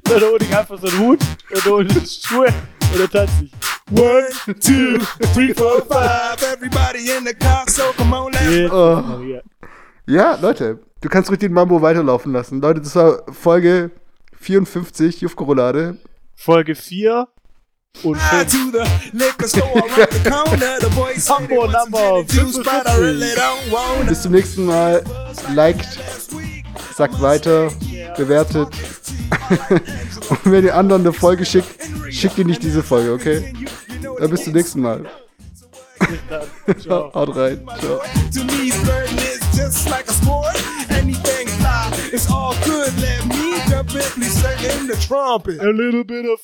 Dann hole ich einfach so einen Hut und hole Schuhe und dann tanze ich. One, two, three, four, five. Everybody in the car, so come on, let's Oh. Maria. Ja, Leute, du kannst ruhig den Mambo weiterlaufen lassen. Leute, das war Folge 54, Jufko-Roulade. Folge 4 und Ride 5. to the liquor store around the corner. The boys say they Mambo want some number gin and juice, but I really don't want Bis zum nächsten Mal. Liked, sagt weiter, bewertet. Und wenn ihr anderen eine Folge schickt, schickt ihr nicht diese Folge, okay? Dann bis zum nächsten Mal. Ciao. Haut rein. Ciao. To me, flirting is just like a sport. Anything fly, it's all good. Let me jump in, please sing in the trumpet. A little bit of